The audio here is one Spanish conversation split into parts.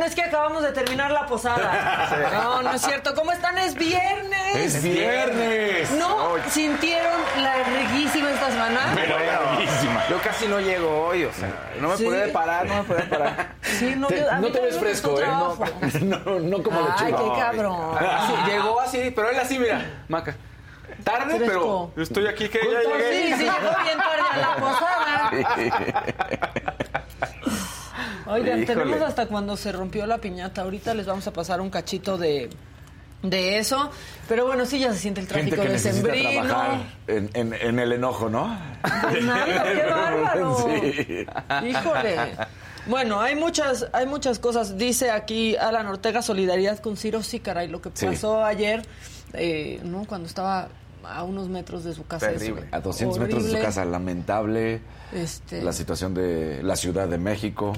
Perdón, es que acabamos de terminar la posada. No, no es cierto. ¿Cómo están? Es viernes. Es viernes. ¿No sintieron la riquísima esta semana? Pero larguísima. Yo casi no llego hoy, o sea, no me Sí. pude parar, no me pude parar. Sí, no, Te- yo- no te ves fresco, ¿eh? No, no, no como Ay, lechuga. qué cabrón. Así, llegó así, pero él así, mira, Maca. Tarde, Fresco. pero estoy aquí que ya Sí, llegué. sí, llegó bien tarde a la posada. Oigan, Híjole. tenemos hasta cuando se rompió la piñata. Ahorita les vamos a pasar un cachito de, de eso. Pero bueno, sí, ya se siente el Gente tráfico que decembrino. trabajar en, en, en el enojo, ¿no? Pues nada, qué bárbaro. Sí. Híjole. Bueno, hay muchas, hay muchas cosas. Dice aquí Alan Ortega, solidaridad con Ciro. Sí, caray, lo que Sí. pasó ayer, eh, ¿no? Cuando estaba a unos metros de su casa. Terrible. A 200 metros de su casa, lamentable. Este, La situación de la Ciudad de México,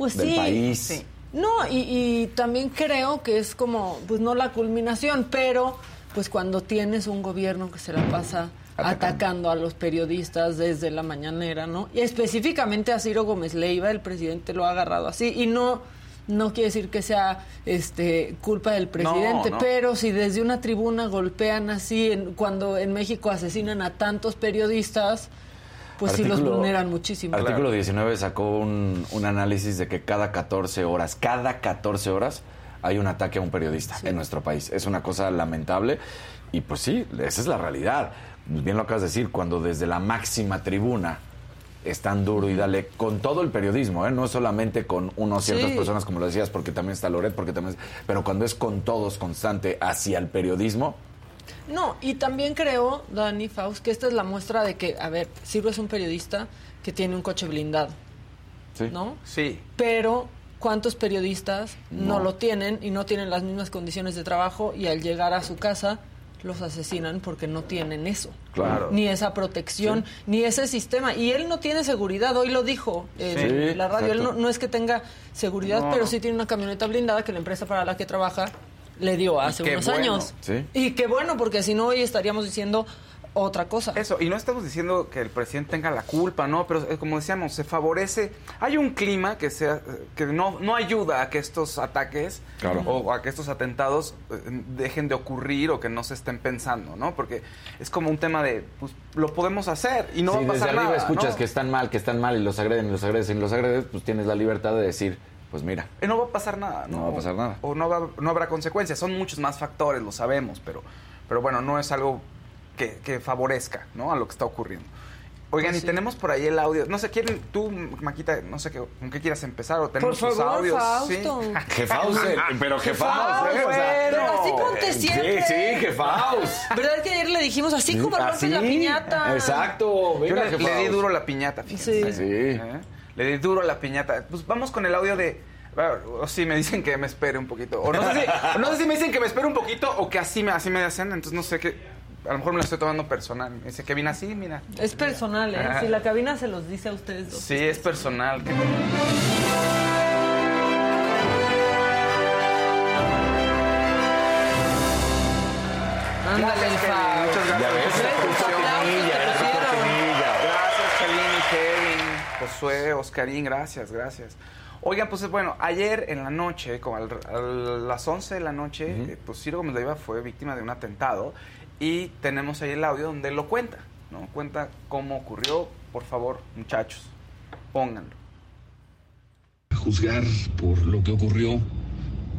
pues del sí, país. sí. No, y, y también creo que es como, pues no la culminación, pero pues cuando tienes un gobierno que se la pasa Atacando. atacando, a los periodistas desde la mañanera, ¿no? Y específicamente a Ciro Gómez Leiva, el presidente lo ha agarrado así, y no no quiere decir que sea este culpa del presidente, no. pero si desde una tribuna golpean así en- cuando en México asesinan a tantos periodistas, pues sí los Artículo- vulneran muchísimo. Artículo 19 sacó un, un análisis de que cada 14 horas, cada 14 horas hay un ataque a un periodista en nuestro país. Es una cosa lamentable y pues sí, esa es la realidad. Bien lo acabas de decir, cuando desde la máxima tribuna es tan duro y dale con todo el periodismo, ¿eh? no solamente con unas ciertas Sí. personas como lo decías, porque también está Loret, porque también, pero cuando es con todos constante hacia el periodismo, No, y también creo, Dani Faust, que esta es la muestra de que, a ver, Ciro es un periodista que tiene un coche blindado, ¿sí? ¿no? Sí. Pero, ¿cuántos periodistas no. No. lo tienen y no tienen las mismas condiciones de trabajo y al llegar a su casa los asesinan porque no tienen eso? Claro. Ni esa protección, ni ese sistema. Y él no tiene seguridad, hoy lo dijo en Sí, la radio. Él no, no es que tenga seguridad, No. pero sí tiene una camioneta blindada que la empresa para la que trabaja le dio hace unos bueno. años. Sí. Y qué bueno, porque si no hoy estaríamos diciendo otra cosa. Eso, y no estamos diciendo que el presidente tenga la culpa, ¿no? Pero eh, como decíamos, se favorece. Hay un clima que sea que no, no ayuda a que estos ataques Claro. o a que estos atentados eh, dejen de ocurrir o que no se estén pensando, ¿no? Porque es como un tema de, pues, lo podemos hacer y no si va a pasar desde arriba nada, escuchas ¿no? que están mal, que están mal y los agreden y los agreden y los agredes, pues tienes la libertad de decir, pues mira, Eh, No va a pasar nada, ¿no? No va a pasar nada. O no, va- no habrá consecuencias. Son muchos más factores, lo sabemos, pero, pero bueno, no es algo que, que favorezca, ¿no? A lo que está ocurriendo. Oigan, Pues y sí. tenemos por ahí el audio. No sé, ¿quieren tú, Maquita, no sé qué, con qué quieras empezar? O tenemos Por sus favor, audios. Fausto. Sí. Jefaus, eh, pero Jefaus, Jefaus, ¿eh? O sea, Pero así ponte siempre. Sí, sí, Jefaus. ¿Verdad que ayer le dijimos así como rompes Así, la piñata? Exacto. Yo Venga, le, le di duro la piñata, fíjense. Sí. Sí. ¿Eh? Le di duro la piñata. Pues vamos con el audio de. O sí, me dicen que me espere un poquito. O no sé si, no sé si me dicen que me espere un poquito o que así me, así me hacen. Entonces no sé qué. A lo mejor me lo estoy tomando personal. Me dice que viene así, mira. Es personal, ¿eh? Ajá. Si la cabina se los dice a ustedes dos. Sí, es personal. Ándale, Kevin. Muchas gracias. Ya ves, por Esa tu cortinilla, cortinilla, esa esa cortinilla. cortinilla. Gracias, Kelly, Kevin, Josué, Oscarín, gracias, gracias. Oigan, pues bueno, ayer en la noche, como al- a las 11 de la noche, eh, pues Ciro Gómez Leiva fue víctima de un atentado y tenemos ahí el audio donde lo cuenta, ¿no? Cuenta cómo ocurrió. Por favor, muchachos, pónganlo. juzgar por lo que ocurrió,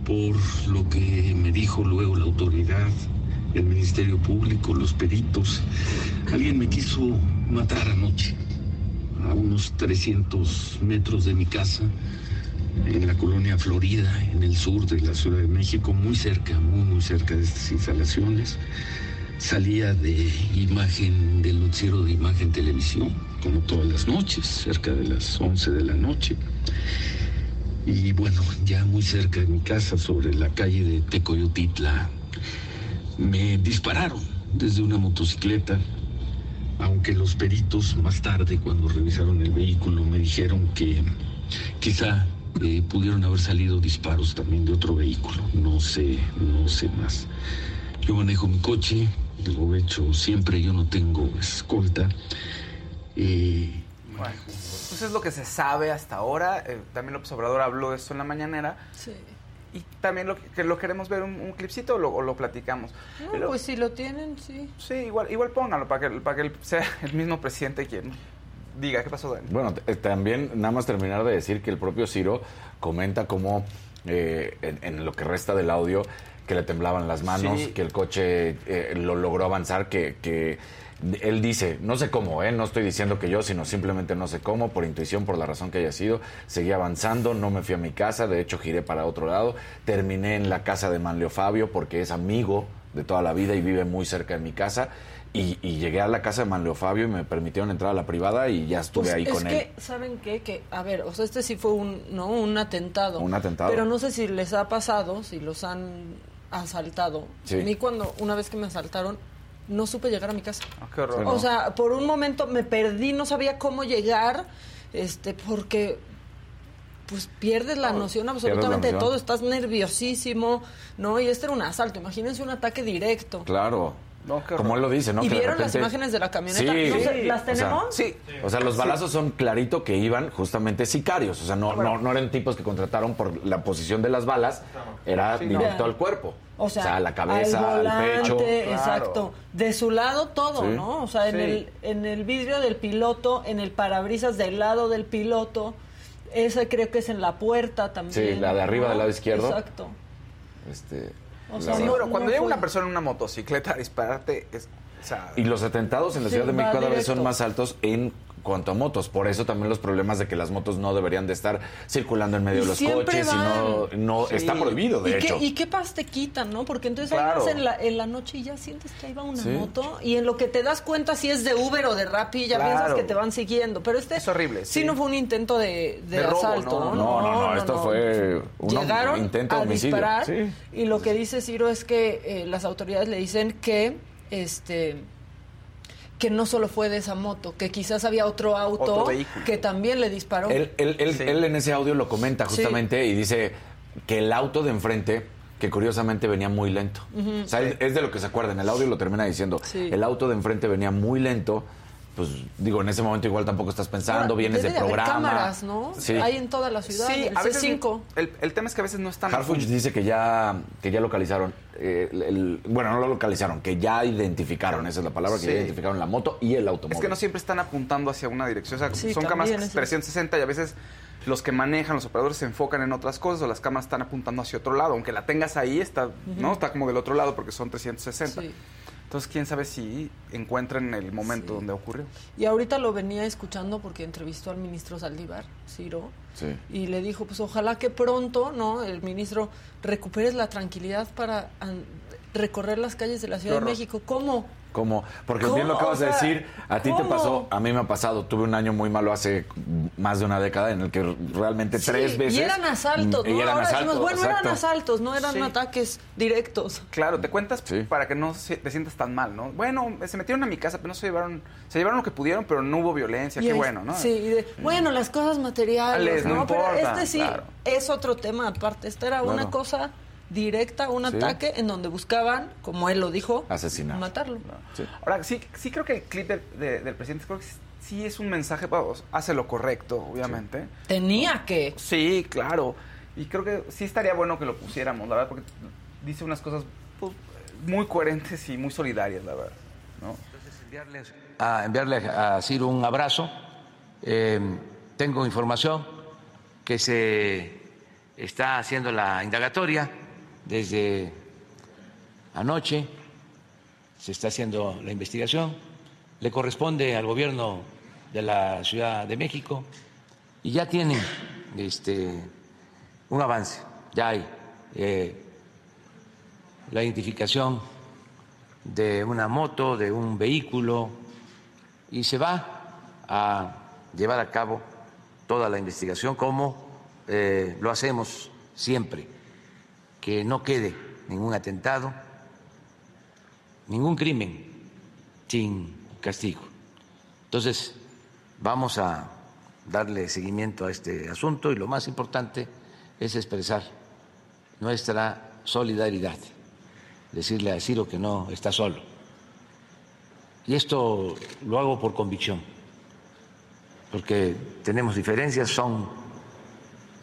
por lo que me dijo luego la autoridad, el Ministerio Público, los peritos. Alguien me quiso matar anoche, a unos 300 metros de mi casa, en la colonia Florida, en el sur de la Ciudad de México, muy cerca, muy, muy cerca de estas instalaciones. Salía de imagen, del noticiero de imagen televisión, como todas las noches, cerca de las 11 de la noche. Y bueno, ya muy cerca de mi casa, sobre la calle de Tecoyotitla, me dispararon desde una motocicleta, aunque los peritos más tarde, cuando revisaron el vehículo, me dijeron que quizá eh, pudieron haber salido disparos también de otro vehículo. No sé, no sé más. Yo manejo mi coche, lo he hecho siempre, yo no tengo escolta. Eh, Bueno, pues es lo que se sabe hasta ahora. Eh, también López Obrador habló de esto en la mañanera. Sí. Y también lo, que lo queremos ver un, un clipcito o lo, o lo platicamos. No, Pero- pues si lo tienen, sí. Sí, igual, igual pónganlo para que, para que sea el mismo presidente quien diga qué pasó, Dani. Bueno, eh, también nada más terminar de decir que el propio Ciro comenta cómo eh, en, en lo que resta del audio que le temblaban las manos, Sí. que el coche eh, lo logró avanzar, que, que él dice, no sé cómo, ¿eh? no estoy diciendo que yo, sino simplemente no sé cómo, por intuición, por la razón que haya sido, seguí avanzando, no me fui a mi casa, de hecho giré para otro lado, terminé en la casa de Manlio Fabio porque es amigo de toda la vida y vive muy cerca de mi casa. Y, y llegué a la casa de Manlio Fabio y me permitieron entrar a la privada y ya estuve Pues ahí es con él. que, ¿saben qué? Que, a ver, o sea, este sí fue un, ¿no? un atentado. Un atentado. Pero no sé si les ha pasado, si los han asaltado. Sí. A mí cuando, una vez que me asaltaron, no supe llegar a mi casa. Ah, qué horror. Sí, O sea, por un momento me perdí, no sabía cómo llegar, este, porque pues pierdes la noción absolutamente de noción. todo, estás nerviosísimo, ¿no? Y este era un asalto, imagínense un ataque directo. Claro. No, qué Como él lo dice, ¿no? ¿Y Que vieron las imágenes de la camioneta? Sí. No sé, ¿Las O sea, tenemos? Sí. O sea, los balazos son clarito que iban justamente sicarios. O sea, no, no, no eran tipos que contrataron por la posición de las balas. Era directo no. al cuerpo. O sea, a la cabeza, al, al, pecho. Claro. Exacto. De su lado todo, Sí. ¿no? O sea, en, Sí. el, en el vidrio del piloto, en el parabrisas del lado del piloto. Esa creo que es en la puerta también. Sí, la de arriba ¿no? del lado izquierdo. Exacto. Este, O sea, Sí, bueno, no cuando llega fue- una persona en una motocicleta a dispararte, es, o sea, Y los atentados en la Sí, Ciudad de México cada vez son más altos en cuanto a motos. Por eso también los problemas de que las motos no deberían de estar circulando en medio Y de los coches y no, van. no Sí. está prohibido, de ¿Y hecho. qué, ¿Y qué paz te quitan, no? Porque entonces ahí vas en la, en la noche y ya sientes que ahí va una Sí. moto y en lo que te das cuenta si es de Uber o de Rappi ya Claro. piensas que te van siguiendo. Pero este Es horrible, Sí, sí. no fue un intento de, de De robo, asalto. no, no, no, no, esto fue un Llegaron intento de homicidio, disparar y lo que dice Ciro es que eh, las autoridades le dicen que este que no solo fue de esa moto, que quizás había otro auto Otro que también le disparó. Él, él- él- Sí. él en ese audio lo comenta Sí. justamente y dice que el auto de enfrente, que curiosamente venía muy lento. O sea, es de lo que se acuerda. En el audio lo termina diciendo. Sí. El auto de enfrente venía muy lento. Pues digo, en ese momento igual tampoco estás pensando, Ahora, vienes de programa. cámaras, ¿no? Sí. Hay en toda la ciudad, sí, el a veces C5. el, el tema es que a veces no están Harfuch dice que ya, que ya localizaron, eh, el- el- bueno, no lo localizaron, que ya identificaron, esa es la palabra, que Sí. ya identificaron la moto y el automóvil. Es que no siempre están apuntando hacia una dirección. O sea, Sí, son cámaras es 360 y a veces los que manejan, los operadores se enfocan en otras cosas o las cámaras están apuntando hacia otro lado. Aunque la tengas ahí, está, ¿no? está como del otro lado porque son 360. Sí. Entonces, quién sabe si encuentran el momento Sí. donde ocurrió. Y ahorita lo venía escuchando porque entrevistó al ministro Saldívar, Ciro, Sí. y le dijo, pues ojalá que pronto, ¿no? El ministro recuperes la tranquilidad para recorrer las calles de la Ciudad de. México. ¿Cómo? ¿Cómo? Porque ¿Cómo? bien lo acabas O sea, de decir, a ti te pasó, a mí me ha pasado, tuve un año muy malo hace más de una década en el que realmente Sí, tres veces... Y eran asaltos, Mm, ¿no? y eran Ahora decimos, asaltos, bueno, exacto. eran asaltos, no eran Sí. ataques directos. Claro, te cuentas Sí. para que no se- te sientas tan mal, ¿no? Bueno, se metieron a mi casa, pero no se llevaron, se llevaron lo que pudieron, pero no hubo violencia, Y qué es- bueno, ¿no? Sí, y de- bueno, las cosas materiales, Ales, no ¿no? Pero este sí claro. es otro tema aparte. Esta era una cosa directa, un Sí. ataque en donde buscaban, como él lo dijo, Asesinar. matarlo. Sí. Ahora, sí, sí creo que el clip del, de- del presidente creo que sí es un mensaje, vamos, hace lo correcto, obviamente. Tenía que. Sí, claro. Y creo que sí estaría bueno que lo pusiéramos, la verdad, porque dice unas cosas pues, muy coherentes y muy solidarias, la verdad. ¿no? enviarles a, enviarle a Ciro un abrazo. Eh, tengo información que se está haciendo la indagatoria desde anoche, se está haciendo la investigación, le corresponde al gobierno de la Ciudad de México y ya tienen este, un avance, ya hay eh, la identificación de una moto, de un vehículo, y se va a llevar a cabo toda la investigación como eh, lo hacemos siempre, que no quede ningún atentado, ningún crimen sin castigo. Entonces, vamos a darle seguimiento a este asunto y lo más importante es expresar nuestra solidaridad decirle a Ciro que no está solo. Y esto lo hago por convicción, porque tenemos diferencias, son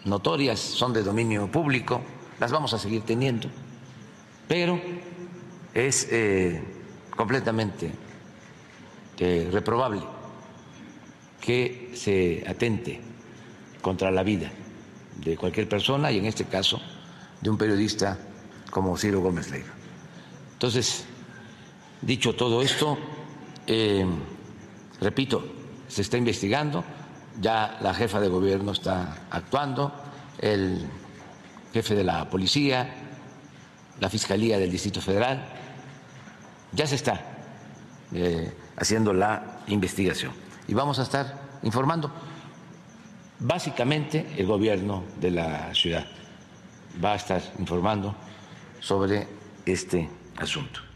notorias, son de dominio público, las vamos a seguir teniendo, pero es eh, completamente eh, reprobable que se atente contra la vida de cualquier persona y en este caso de un periodista como Ciro Gómez Leiva. Entonces, dicho todo esto, eh, repito, se está investigando, ya la jefa de gobierno está actuando, el jefe de la policía, la Fiscalía del Distrito Federal, ya se está eh, haciendo la investigación y vamos a estar informando. Básicamente el gobierno de la ciudad va a estar informando sobre este asunto.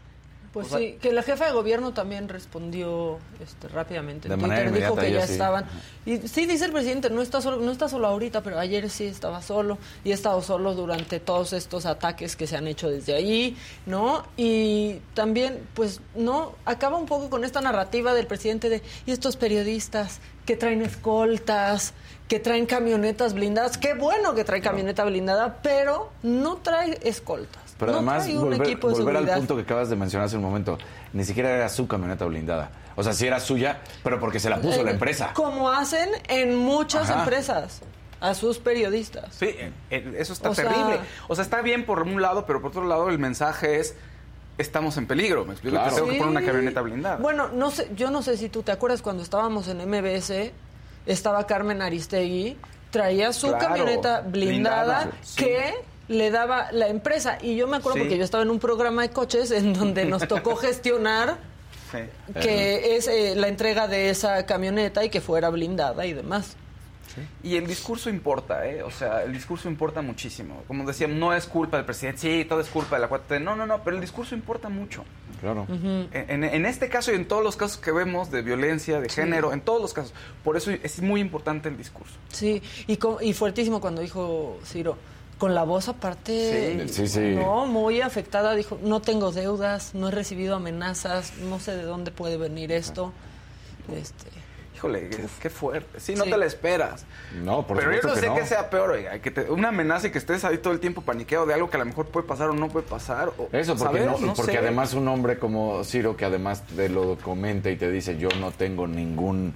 Pues O sea- sí, que la jefa de gobierno también respondió este, rápidamente. De manera Twitter, dijo que ya sí. estaban. Y sí dice el presidente, no está solo, no está solo ahorita, pero ayer sí estaba solo y ha estado solo durante todos estos ataques que se han hecho desde allí, ¿no? Y también, pues, no, acaba un poco con esta narrativa del presidente de y estos periodistas que traen escoltas, que traen camionetas blindadas. Qué bueno que trae camioneta blindada, pero no trae escoltas. Pero no además, volver, al punto que acabas de mencionar hace un momento, ni siquiera era su camioneta blindada. O sea, sí era suya, pero porque se la puso la Eh, empresa. Como hacen en muchas Ajá. empresas a sus periodistas. Sí, eh, eh, eso está O sea- terrible. O sea, está bien por un lado, pero por otro lado el mensaje es estamos en peligro, me explico, Claro. Te tengo que poner una Sí. camioneta blindada. Bueno, no sé, yo no sé si tú te acuerdas cuando estábamos en MBS, estaba Carmen Aristegui, traía su Claro, camioneta blindada, blindada, sí. que le daba la empresa. Y yo me acuerdo Sí. porque yo estaba en un programa de coches en donde nos tocó gestionar Sí. que es eh, la entrega de esa camioneta y que fuera blindada y demás. Y el discurso importa, ¿eh? O sea, el discurso importa muchísimo. Como decía, no es culpa del presidente, sí, todo es culpa de la 4T. No, no, no, pero el discurso importa mucho. Claro. En, en- en este caso y en todos los casos que vemos de violencia, de género, en todos los casos. Por eso es muy importante el discurso. Sí, y, co- y fuertísimo cuando dijo Ciro, con la voz aparte, Sí, sí, sí. no, muy afectada, dijo, no tengo deudas, no he recibido amenazas, no sé de dónde puede venir esto. Este, Híjole, qué, fuerte. Sí, no Sí. te la esperas. No, por Pero yo no que sé no. qué sea peor, oiga, que te- una amenaza y que estés ahí todo el tiempo paniqueado de algo que a lo mejor puede pasar o no puede pasar. o- Eso, porque, ¿sabes? no- porque sé. además un hombre como Ciro, que además te lo comenta y te dice, yo no tengo ningún,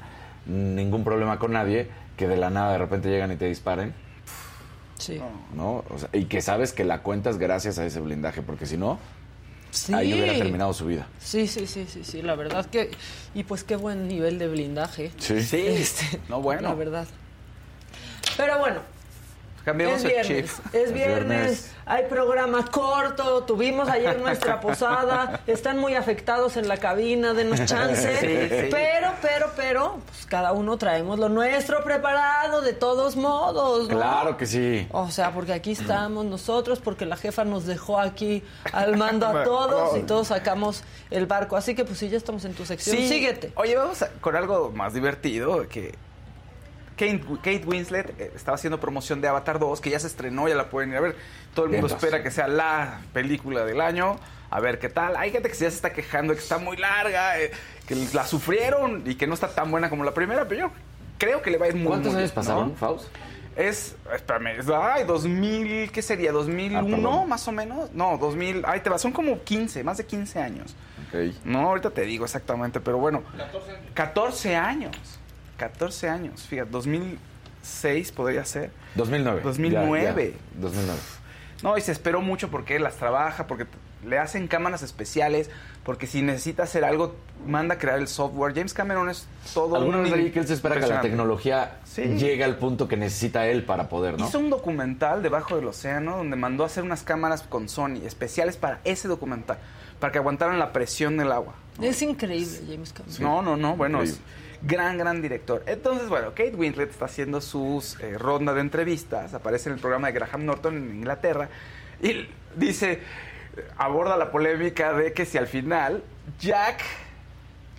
ningún problema con nadie, que de la nada de repente llegan y te disparen, sí. ¿no? O sea, y que sabes que la cuentas gracias a ese blindaje, porque si no, Sí. ahí hubiera terminado su vida. Sí, sí, sí, sí, sí, la verdad que... Y pues qué buen nivel de blindaje. Sí. Sí. Este, No, bueno. La verdad. Pero bueno, Cambiamos es el viernes, chip. es viernes, viernes. hay programa corto, tuvimos ayer nuestra posada, están muy afectados en la cabina, denos chance, Sí, sí. pero, pero, pero, pues cada uno traemos lo nuestro preparado de todos modos, ¿no? Claro que sí. O sea, porque aquí estamos nosotros, porque la jefa nos dejó aquí al mando a todos y todos sacamos el barco. Así que pues sí, ya estamos en tu sección. Sí. Síguete. Oye, vamos a- con algo más divertido que Kate, Kate Winslet eh, estaba haciendo promoción de Avatar 2, que ya se estrenó, ya la pueden ir a ver. Todo el mundo Vientos. espera que sea la película del año. A ver qué tal. Hay gente que ya se está quejando de que está muy larga, eh, que la sufrieron y que no está tan buena como la primera, pero yo creo que le va a ir muy ¿Cuántos muy años bien, pasaron, ¿no? Faust? Es, espérame, es- ay, 2000, ¿qué sería? ¿2001 Ah, más o menos? No, 2000, ay, te va, son como 15, más de 15 años. Ok. No, ahorita te digo exactamente, pero bueno. 14 años. 14 años. Fíjate, 2006 podría ser. 2009. 2009. Ya, ya. 2009. No, y se esperó mucho porque él las trabaja, porque le hacen cámaras especiales, porque si necesita hacer algo, manda a crear el software. James Cameron es todo Alguna un vez leí que él se espera que la tecnología Sí. llegue al punto que necesita él para poder, ¿no? Hizo un documental debajo del océano donde mandó a hacer unas cámaras con Sony especiales para ese documental, para que aguantaran la presión del agua. Es increíble, James Cameron. No, no, no, bueno, es. Gran, gran director. Entonces, bueno, Kate Winslet está haciendo sus eh, ronda de entrevistas, aparece en el programa de Graham Norton en Inglaterra y dice, aborda la polémica de que si al final Jack,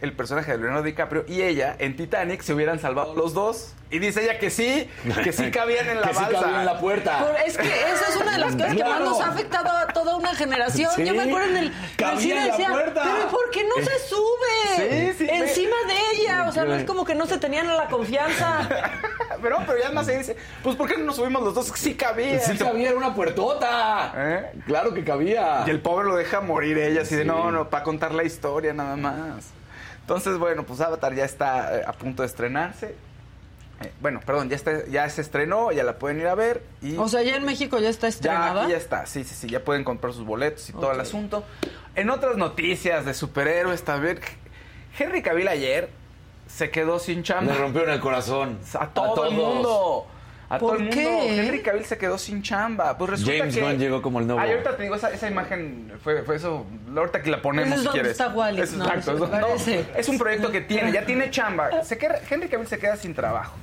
el personaje de Leonardo DiCaprio, y ella en Titanic se hubieran salvado los dos. Y dice ella que sí, que sí cabían en la que sí balsa. cabía en la puerta. Por- es que esa es una de las cosas que más nos ha afectado a toda una generación. Sí. Yo me acuerdo en el, en el Cabía cine en la decía, puerta. pero ¿por qué no se sube Sí, sí, encima de ella? O sea, no es como que no se tenían la confianza. Pero, pero ya más se dice, pues ¿por qué no nos subimos los dos? Sí cabía. Sí cabía, era una puertota. ¿Eh? Claro que cabía. Y el pobre lo deja morir ella, así de Sí. no, no, para contar la historia nada más. Entonces, bueno, pues Avatar ya está eh, a punto de estrenarse. Eh, bueno, perdón, ya, está, ya se estrenó, ya la pueden ir a ver. Y O sea, ya en México ya está ya, estrenada. aquí ya está, sí, sí, sí, ya pueden comprar sus boletos y todo el asunto. En otras noticias de superhéroes también, Henry Cavill ayer se quedó sin chamba. Le rompieron el corazón. A todo el todos. mundo. A todo ¿Por el mundo. qué? Henry Cavill se quedó sin chamba. Pues resulta James que... Gunn llegó como el nuevo. Ay, ahorita te digo, esa, esa imagen fue, fue eso. Ahorita que la ponemos es si donde quieres. está Wally, Es no, exacto. es, no, es un proyecto que tiene, ya tiene chamba. Se queda- Henry Cavill se queda sin trabajo.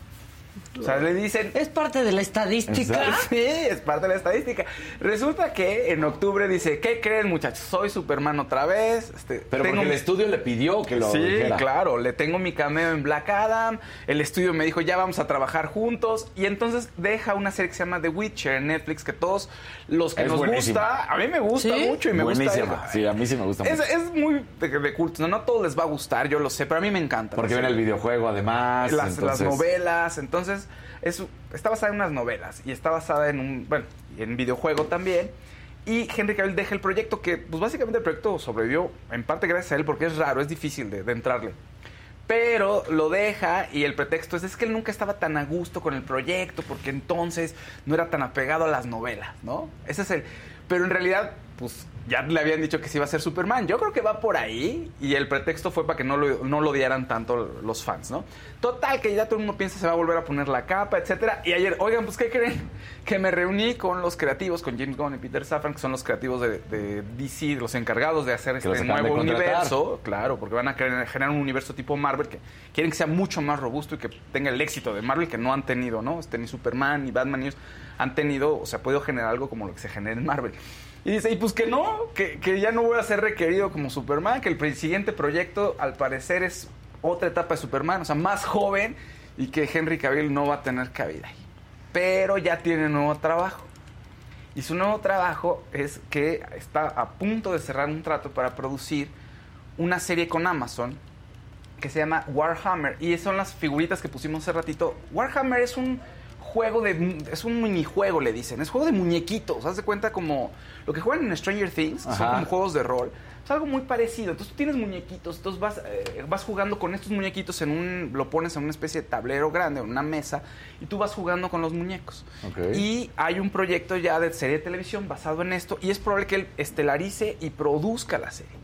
O sea, le dicen... Es parte de la estadística. Sí, es parte de la estadística. Resulta que en octubre dice, ¿qué creen muchachos? Soy Superman otra vez. Este, Pero tengo porque el estudio le pidió que lo Sí, dijera. claro, le tengo mi cameo en Black Adam, el estudio me dijo ya vamos a trabajar juntos y entonces deja una serie que se llama The Witcher en Netflix que todos los que Es nos buenísima. gusta, a mí me gusta ¿Sí? mucho y me gusta. Buenísima. Sí, a mí sí me gusta Es, mucho. es muy de, de culto, ¿no? no a todos les va a gustar, yo lo sé, pero a mí me encanta. Porque ven el videojuego además. las, novelas, entonces es, está basada en unas novelas y está basada en un, bueno, en videojuego también. Y Henry Cavill deja el proyecto que, pues básicamente el proyecto sobrevivió en parte gracias a él porque es raro, es difícil de, de entrarle. Pero lo deja y el pretexto es, es que él nunca estaba tan a gusto con el proyecto porque entonces no era tan apegado a las novelas, ¿no? Ese es el... Pero en realidad, pues ya le habían dicho que sí iba a ser Superman. Yo creo que va por ahí y el pretexto fue para que no lo, no lo odiaran tanto los fans, ¿no? Total, que ya todo el mundo piensa se va a volver a poner la capa, etcétera. Y ayer, oigan, pues ¿qué creen? Que me reuní con los creativos, con James Gunn y Peter Safran, que son los creativos de, de DC, los encargados de hacer Que este nuevo universo. Claro, porque van a generar un universo tipo Marvel que quieren que sea mucho más robusto y que tenga el éxito de Marvel que no han tenido, ¿no? Este, ni Superman ni Batman ni ellos han tenido, o sea, ha podido generar algo como lo que se genera en Marvel. Y dice, y pues que no, que, que ya no voy a ser requerido como Superman, que el siguiente proyecto al parecer es otra etapa de Superman, o sea, más joven y que Henry Cavill no va a tener cabida ahí. Pero ya tiene nuevo trabajo. Y su nuevo trabajo es que está a punto de cerrar un trato para producir una serie con Amazon que se llama Warhammer. Y son las figuritas que pusimos hace ratito. Warhammer es un juego de... Es un minijuego, le dicen. Es juego de muñequitos. Haz de cuenta como lo que juegan en Stranger Things. que Son como juegos de rol. Es algo muy parecido. Entonces tú tienes muñequitos, entonces vas, eh, vas jugando con estos muñequitos en un, lo pones en una especie de tablero grande, en una mesa, y tú vas jugando con los muñecos. Ok. Y hay un proyecto ya de serie de televisión basado en esto, y es probable que él estelarice y produzca la serie.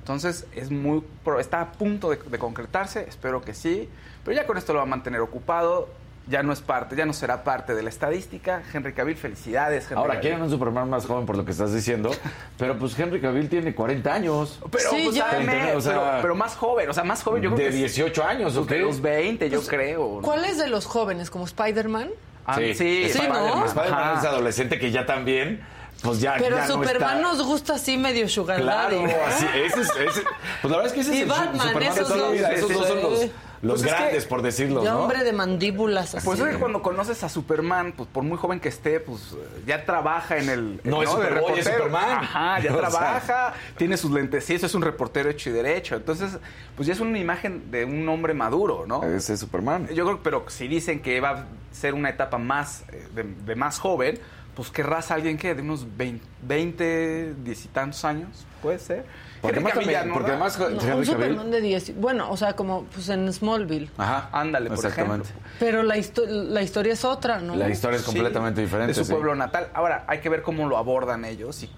Entonces es muy, está a punto de, de concretarse, espero que sí, pero ya con esto lo va a mantener ocupado. Ya no es parte, ya no será parte de la estadística. Henry Cavill, felicidades. Henry Ahora, quieren un Superman más joven por lo que estás diciendo, pero pues Henry Cavill tiene 40 años. Pero, Sí, pues, ya. dame, Treinta, o sea, pero, pero más joven, o sea, más joven, yo creo de que es- 18 años, ¿o pues, de qué? los 20, yo creo. ¿no? ¿Cuál es de los jóvenes? ¿Como Spider-Man? Ah, Sí, sí. Spider-Man. Es adolescente que ya también, pues ya, Pero ya no Superman está- nos gusta así medio sugar Claro, así, ese es, ese- pues la verdad es que ese Y es el Superman de esos toda la dos. vida. Esos dos son los. Los Pues es que- grandes, por decirlo, Ya ¿no? hombre de mandíbulas así. Pues es que cuando conoces a Superman, pues por muy joven que esté, pues ya trabaja en el. No, es Superboy, es reportero. Superman. Ajá, ya O sea. trabaja, tiene sus lentecitos, es un reportero hecho y derecho. Entonces, pues ya es una imagen de un hombre maduro, ¿no? Ese es Superman. Yo creo, pero si dicen que va a ser una etapa más eh, de, de más joven, pues querrás a alguien que de unos 20, 20 10 y tantos años, puede ser. Porque Henry además, Cavill también- no porque además No, Henry un Cavill- Superman de 10. Bueno, o sea, como pues en Smallville. Ajá, Ándale, por exactamente. ejemplo. Pero la, histo- la historia es otra, ¿no? La historia es Sí, completamente diferente. De su sí. pueblo natal. Ahora, hay que ver cómo lo abordan ellos. Y,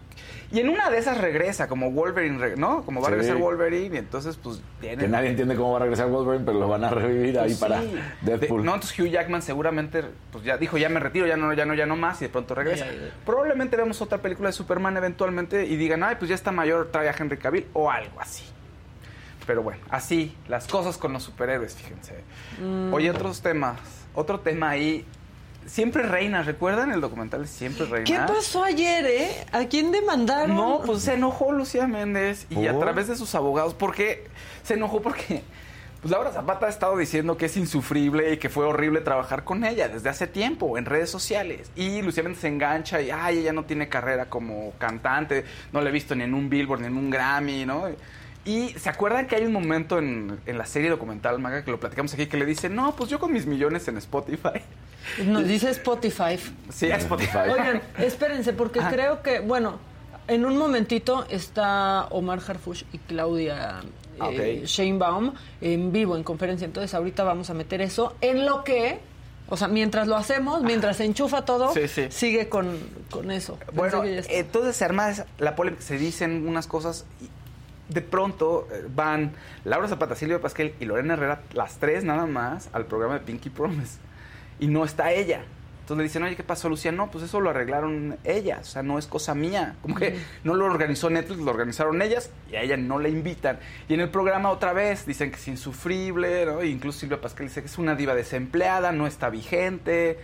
y en una de esas regresa, como Wolverine, ¿no? Como va a Sí. regresar Wolverine, y entonces, pues, Que tienen... nadie entiende cómo va a regresar Wolverine, pero lo van a revivir ahí para. Deadpool. De- no, entonces Hugh Jackman seguramente, pues ya dijo, ya me retiro, ya no, ya no, ya no más, y de pronto regresa. Ay, ay, ay. Probablemente vemos otra película de Superman eventualmente y digan, ay, pues ya está mayor, trae a Henry Cavill, o algo así. Pero bueno, así, las cosas con los superhéroes, fíjense. Mm. Oye, otros temas, otro tema ahí. Siempre reina, ¿recuerdan el documental de Siempre reina? ¿Qué pasó ayer, eh? ¿A quién demandaron? No, pues se enojó Lucía Méndez y a través de sus abogados, porque se enojó porque pues Laura Zapata ha estado diciendo que es insufrible y que fue horrible trabajar con ella desde hace tiempo en redes sociales. Y Lucía Méndez se engancha y, ay, ella no tiene carrera como cantante, no la he visto ni en un Billboard ni en un Grammy, ¿no? Y se acuerdan que hay un momento en, en la serie documental, Maga, que lo platicamos aquí, que le dice, no, pues yo con mis millones en Spotify. Nos dice Spotify. Sí, a Spotify. Oigan, espérense, porque Ah. creo que, bueno, en un momentito está Omar Harfush y Claudia Ah, eh, ok. Sheinbaum en vivo, en conferencia. Entonces, ahorita vamos a meter eso en lo que. O sea, mientras lo hacemos, mientras se enchufa todo, Sí, sí. sigue con, con eso. Bueno, entonces se arma esa- la polémica, se dicen unas cosas y de pronto eh, van Laura Zapata, Silvia Pasquel y Lorena Herrera, las tres nada más, al programa de Pinky Promise. Y no está ella. Entonces le dicen, oye, ¿qué pasó, Lucía? No, pues eso lo arreglaron ellas, o sea, no es cosa mía. Como que no lo organizó Netflix, lo organizaron ellas y a ella no le invitan. Y en el programa otra vez dicen que es insufrible, ¿no? E incluso Silvia Pasquel dice que es una diva desempleada, no está vigente.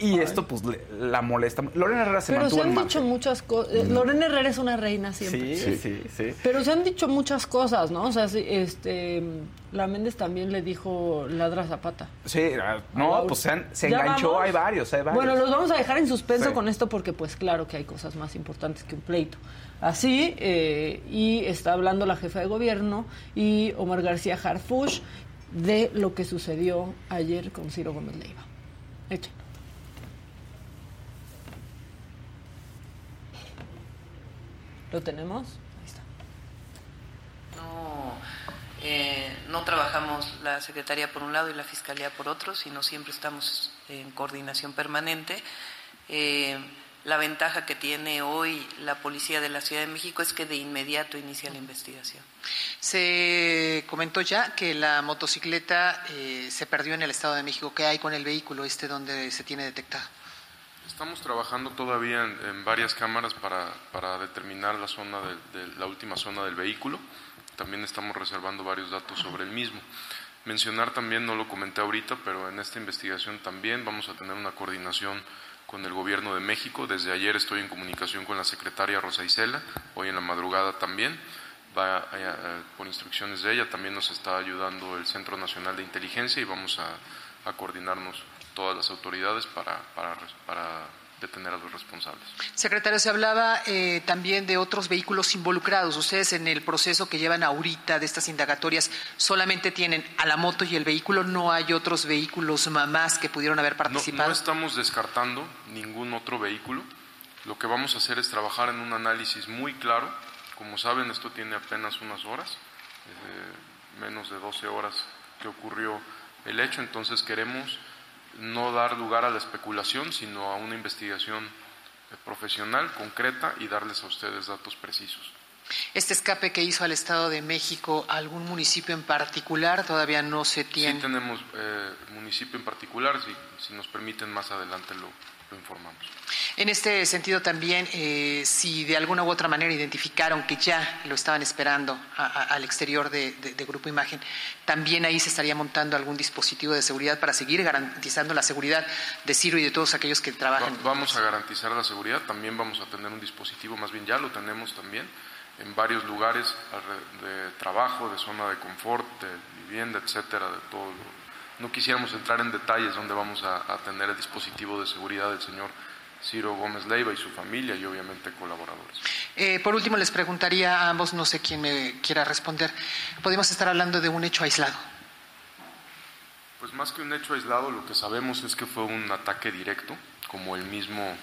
Y esto, pues, le- la molesta. Lorena Herrera se Pero se mantuvo han en dicho margen. muchas cosas. Lorena Herrera es una reina siempre. Sí, sí, sí. Pero se han dicho muchas cosas, ¿no? O sea, sí, este, la Méndez también le dijo ladra Zapata. Sí, ah, no, pues se, han- se ¿Ya enganchó, vamos? hay varios, hay varios. Bueno, los vamos a dejar en suspenso Sí. con esto porque pues claro que hay cosas más importantes que un pleito. Así, eh, y está hablando la jefa de gobierno y Omar García Harfush de lo que sucedió ayer con Ciro Gómez Leiva. Échalo. ¿Lo tenemos? Ahí está. No, eh, no trabajamos la Secretaría por un lado y la Fiscalía por otro, sino siempre estamos en coordinación permanente. Eh, la ventaja que tiene hoy la Policía de la Ciudad de México es que de inmediato inicia la investigación. Se comentó ya que la motocicleta eh, se perdió en el Estado de México. ¿Qué hay con el vehículo este donde se tiene detectado? Estamos trabajando todavía en, varias cámaras para, para determinar la zona de, la última zona del vehículo. También estamos reservando varios datos sobre el mismo. Mencionar también, no lo comenté ahorita, pero en esta investigación también vamos a tener una coordinación con el Gobierno de México. Desde ayer estoy en comunicación con la secretaria Rosa Isela, hoy en la madrugada también. Va, a- a- por instrucciones de ella, también nos está ayudando el Centro Nacional de Inteligencia y vamos a coordinarnos todas las autoridades para, para, para detener a los responsables. Secretario, se hablaba eh, también de otros vehículos involucrados. Ustedes en el proceso que llevan ahorita de estas indagatorias solamente tienen a la moto y el vehículo, no hay otros vehículos más que pudieron haber No, participado. no estamos descartando ningún otro vehículo. Lo que vamos a hacer es trabajar en un análisis muy claro Como saben, esto tiene apenas unas horas, eh, menos de 12 horas que ocurrió el hecho, entonces queremos no dar lugar a la especulación, sino a una investigación eh, profesional, concreta y darles a ustedes datos precisos. Este escape que hizo al Estado de México, ¿algún municipio en particular todavía no se tiene? Sí tenemos eh, municipio en particular, si, si nos permiten más adelante lo, lo informamos. En este sentido también, eh, si de alguna u otra manera identificaron que ya lo estaban esperando a, a, al exterior de, de, de, Grupo Imagen, también ahí se estaría montando algún dispositivo de seguridad para seguir garantizando la seguridad de Ciro y de todos aquellos que trabajan. Va, vamos a garantizar la seguridad, también vamos a tener un dispositivo, más bien ya lo tenemos también en varios lugares de trabajo, de zona de confort, de vivienda, etcétera, de todo. No quisiéramos entrar en detalles donde vamos a, a tener el dispositivo de seguridad del señor Ciro Gómez Leiva y su familia y obviamente colaboradores. Eh, por último, les preguntaría a ambos, no sé quién me quiera responder, ¿podemos estar hablando de un hecho aislado? Pues más que un hecho aislado, lo que sabemos es que fue un ataque directo, como el mismo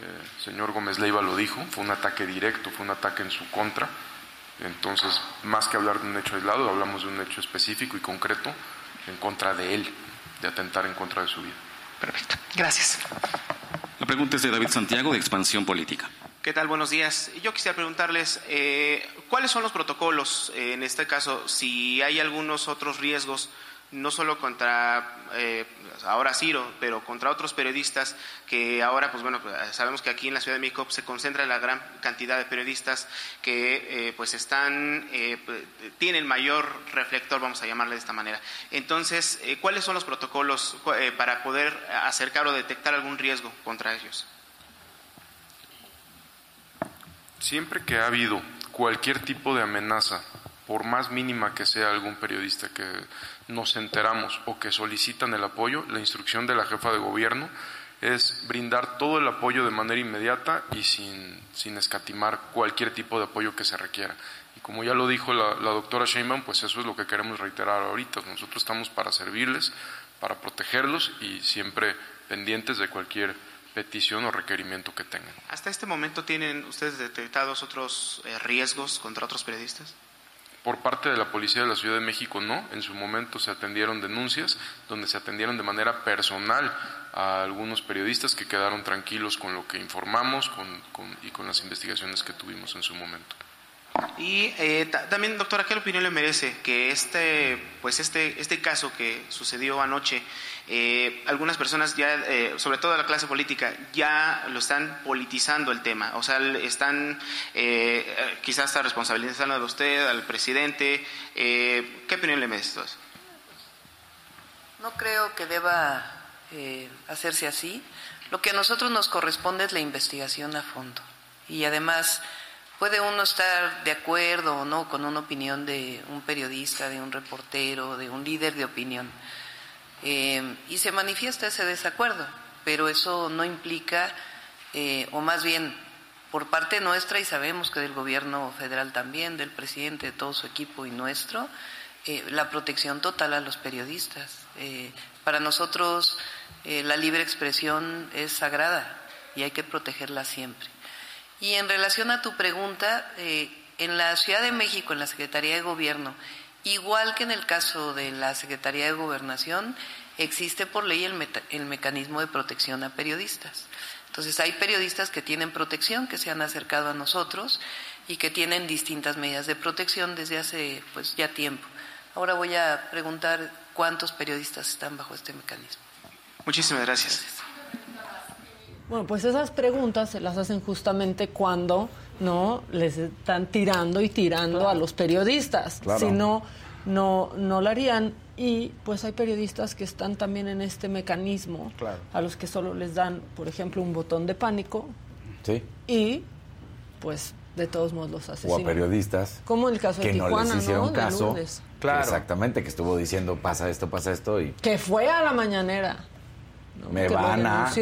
eh, señor Gómez Leiva lo dijo, fue un ataque directo, fue un ataque en su contra. Entonces, más que hablar de un hecho aislado, hablamos de un hecho específico y concreto en contra de él, de atentar en contra de su vida. Perfecto, gracias. La pregunta es de David Santiago, de Expansión Política. ¿Qué tal? Buenos días. Yo quisiera preguntarles, eh, ¿cuáles son los protocolos, eh, en este caso, si hay algunos otros riesgos, no solo contra, eh, ahora Ciro, pero contra otros periodistas que ahora, pues bueno, sabemos que aquí en la Ciudad de México se concentra la gran cantidad de periodistas que pues están, tienen mayor reflector, vamos a llamarle de esta manera. Entonces, ¿cuáles son los protocolos para poder acercar o detectar algún riesgo contra ellos? Siempre que ha habido cualquier tipo de amenaza, por más mínima que sea algún periodista que nos enteramos o que solicitan el apoyo, la instrucción de la jefa de gobierno es brindar todo el apoyo de manera inmediata y sin, sin escatimar cualquier tipo de apoyo que se requiera. Y como ya lo dijo la, doctora Sheinbaum, pues eso es lo que queremos reiterar ahorita. Nosotros estamos para servirles, para protegerlos y siempre pendientes de cualquier petición o requerimiento que tengan. ¿Hasta este momento tienen ustedes detectados otros eh, riesgos contra otros periodistas? Por parte de la Policía de la Ciudad de México no. En su momento se atendieron denuncias donde se atendieron de manera personal a algunos periodistas que quedaron tranquilos con lo que informamos con, con, y con las investigaciones que tuvimos en su momento. Y eh, también, doctora, ¿qué opinión le merece que este, pues este, este caso que sucedió anoche, eh, algunas personas ya, eh, sobre todo la clase política, ya lo están politizando el tema? O sea, están eh, quizás está responsabilizando a usted, al presidente. ¿Qué opinión le merece eso? No creo que deba hacerse así. Lo que a nosotros nos corresponde es la investigación a fondo. Y además Puede uno estar de acuerdo o no con una opinión de un periodista, de un reportero, de un líder de opinión, eh, y se manifiesta ese desacuerdo, pero eso no implica, eh, o más bien por parte nuestra, y sabemos que del gobierno federal también, del presidente, de todo su equipo y nuestro, eh, la protección total a los periodistas. para nosotros la libre expresión es sagrada y hay que protegerla siempre. Y en relación a tu pregunta, eh, en la Ciudad de México, en la Secretaría de Gobierno, igual que en el caso de la Secretaría de Gobernación, existe por ley el, el mecanismo de protección a periodistas. Entonces, hay periodistas que tienen protección, que se han acercado a nosotros y que tienen distintas medidas de protección desde hace pues ya tiempo. Ahora voy a preguntar cuántos periodistas están bajo este mecanismo. Muchísimas gracias. gracias. Bueno, pues esas preguntas se las hacen justamente cuando no les están tirando y tirando claro. a los periodistas. Claro. Si no, no, no lo harían. Y pues hay periodistas que están también en este mecanismo, claro. a los que solo les dan, por ejemplo, un botón de pánico. Sí. Y pues de todos modos los asesinan. O a periodistas. Como el caso que de Tijuana, no les hicieron ¿no? caso. Claro. Exactamente, que estuvo diciendo pasa esto, pasa esto y. Que fue a la mañanera. ¿no? Me que van a.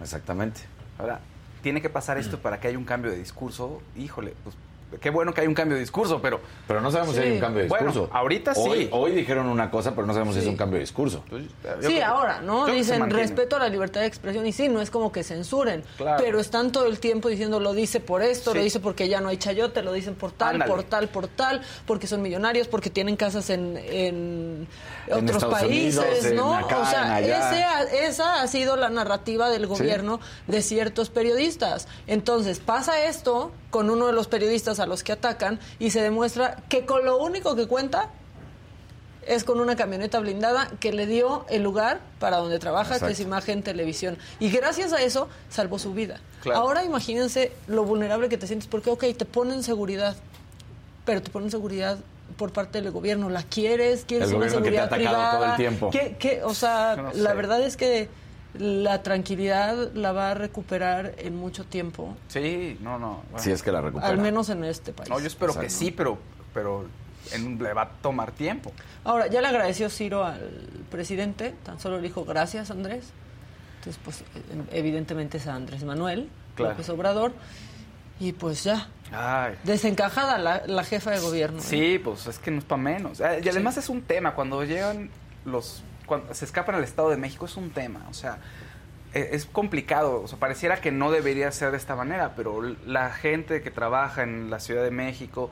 Exactamente. Ahora, tiene que pasar esto para que haya un cambio de discurso. Híjole, pues qué bueno que hay un cambio de discurso, pero... Pero no sabemos si hay un cambio de discurso. Bueno, ahorita sí. Hoy, hoy dijeron una cosa, pero no sabemos si es un cambio de discurso. Pues, Sí, ahora, ¿no? Dicen respeto a la libertad de expresión y sí, no es como que censuren, Claro. pero están todo el tiempo diciendo lo dice por esto, lo dice porque ya no hay chayote, lo dicen por tal, Ándale. por tal, por tal, porque son millonarios, porque tienen casas en, en En otros Estados países, Unidos, en ¿no? acá, o sea, en allá. ese ha- esa ha sido la narrativa del gobierno de ciertos periodistas. Entonces, pasa esto con uno de los periodistas a los que atacan y se demuestra que con lo único que cuenta es con una camioneta blindada que le dio el lugar para donde trabaja, que es imagen televisión. Y gracias a eso salvó su vida. Claro. Ahora imagínense lo vulnerable que te sientes, porque, ok, te ponen seguridad, pero te ponen seguridad por parte del gobierno. ¿La quieres? ¿Quieres El una gobierno que te ha seguridad atacado privada? todo el tiempo. ¿Qué- qué? O sea, la verdad es que la tranquilidad la va a recuperar en mucho tiempo, Sí, no, no. bueno. Si es que la recupera. al menos en este país. No, yo espero que sí, pero, pero en- le va a tomar tiempo. Ahora, ya le agradeció Ciro al presidente, tan solo le dijo gracias, Andrés. Entonces, pues, evidentemente es a Andrés Manuel Claro. López Obrador. Y pues ya, Ay. desencajada la, la jefa de gobierno. ¿eh? Sí, pues es que no es para menos. Ah, Y además es un tema, cuando llegan los... Cuando se escapan al Estado de México es un tema, o sea, e- es complicado, o sea, pareciera que no debería ser de esta manera, pero la gente que trabaja en la Ciudad de México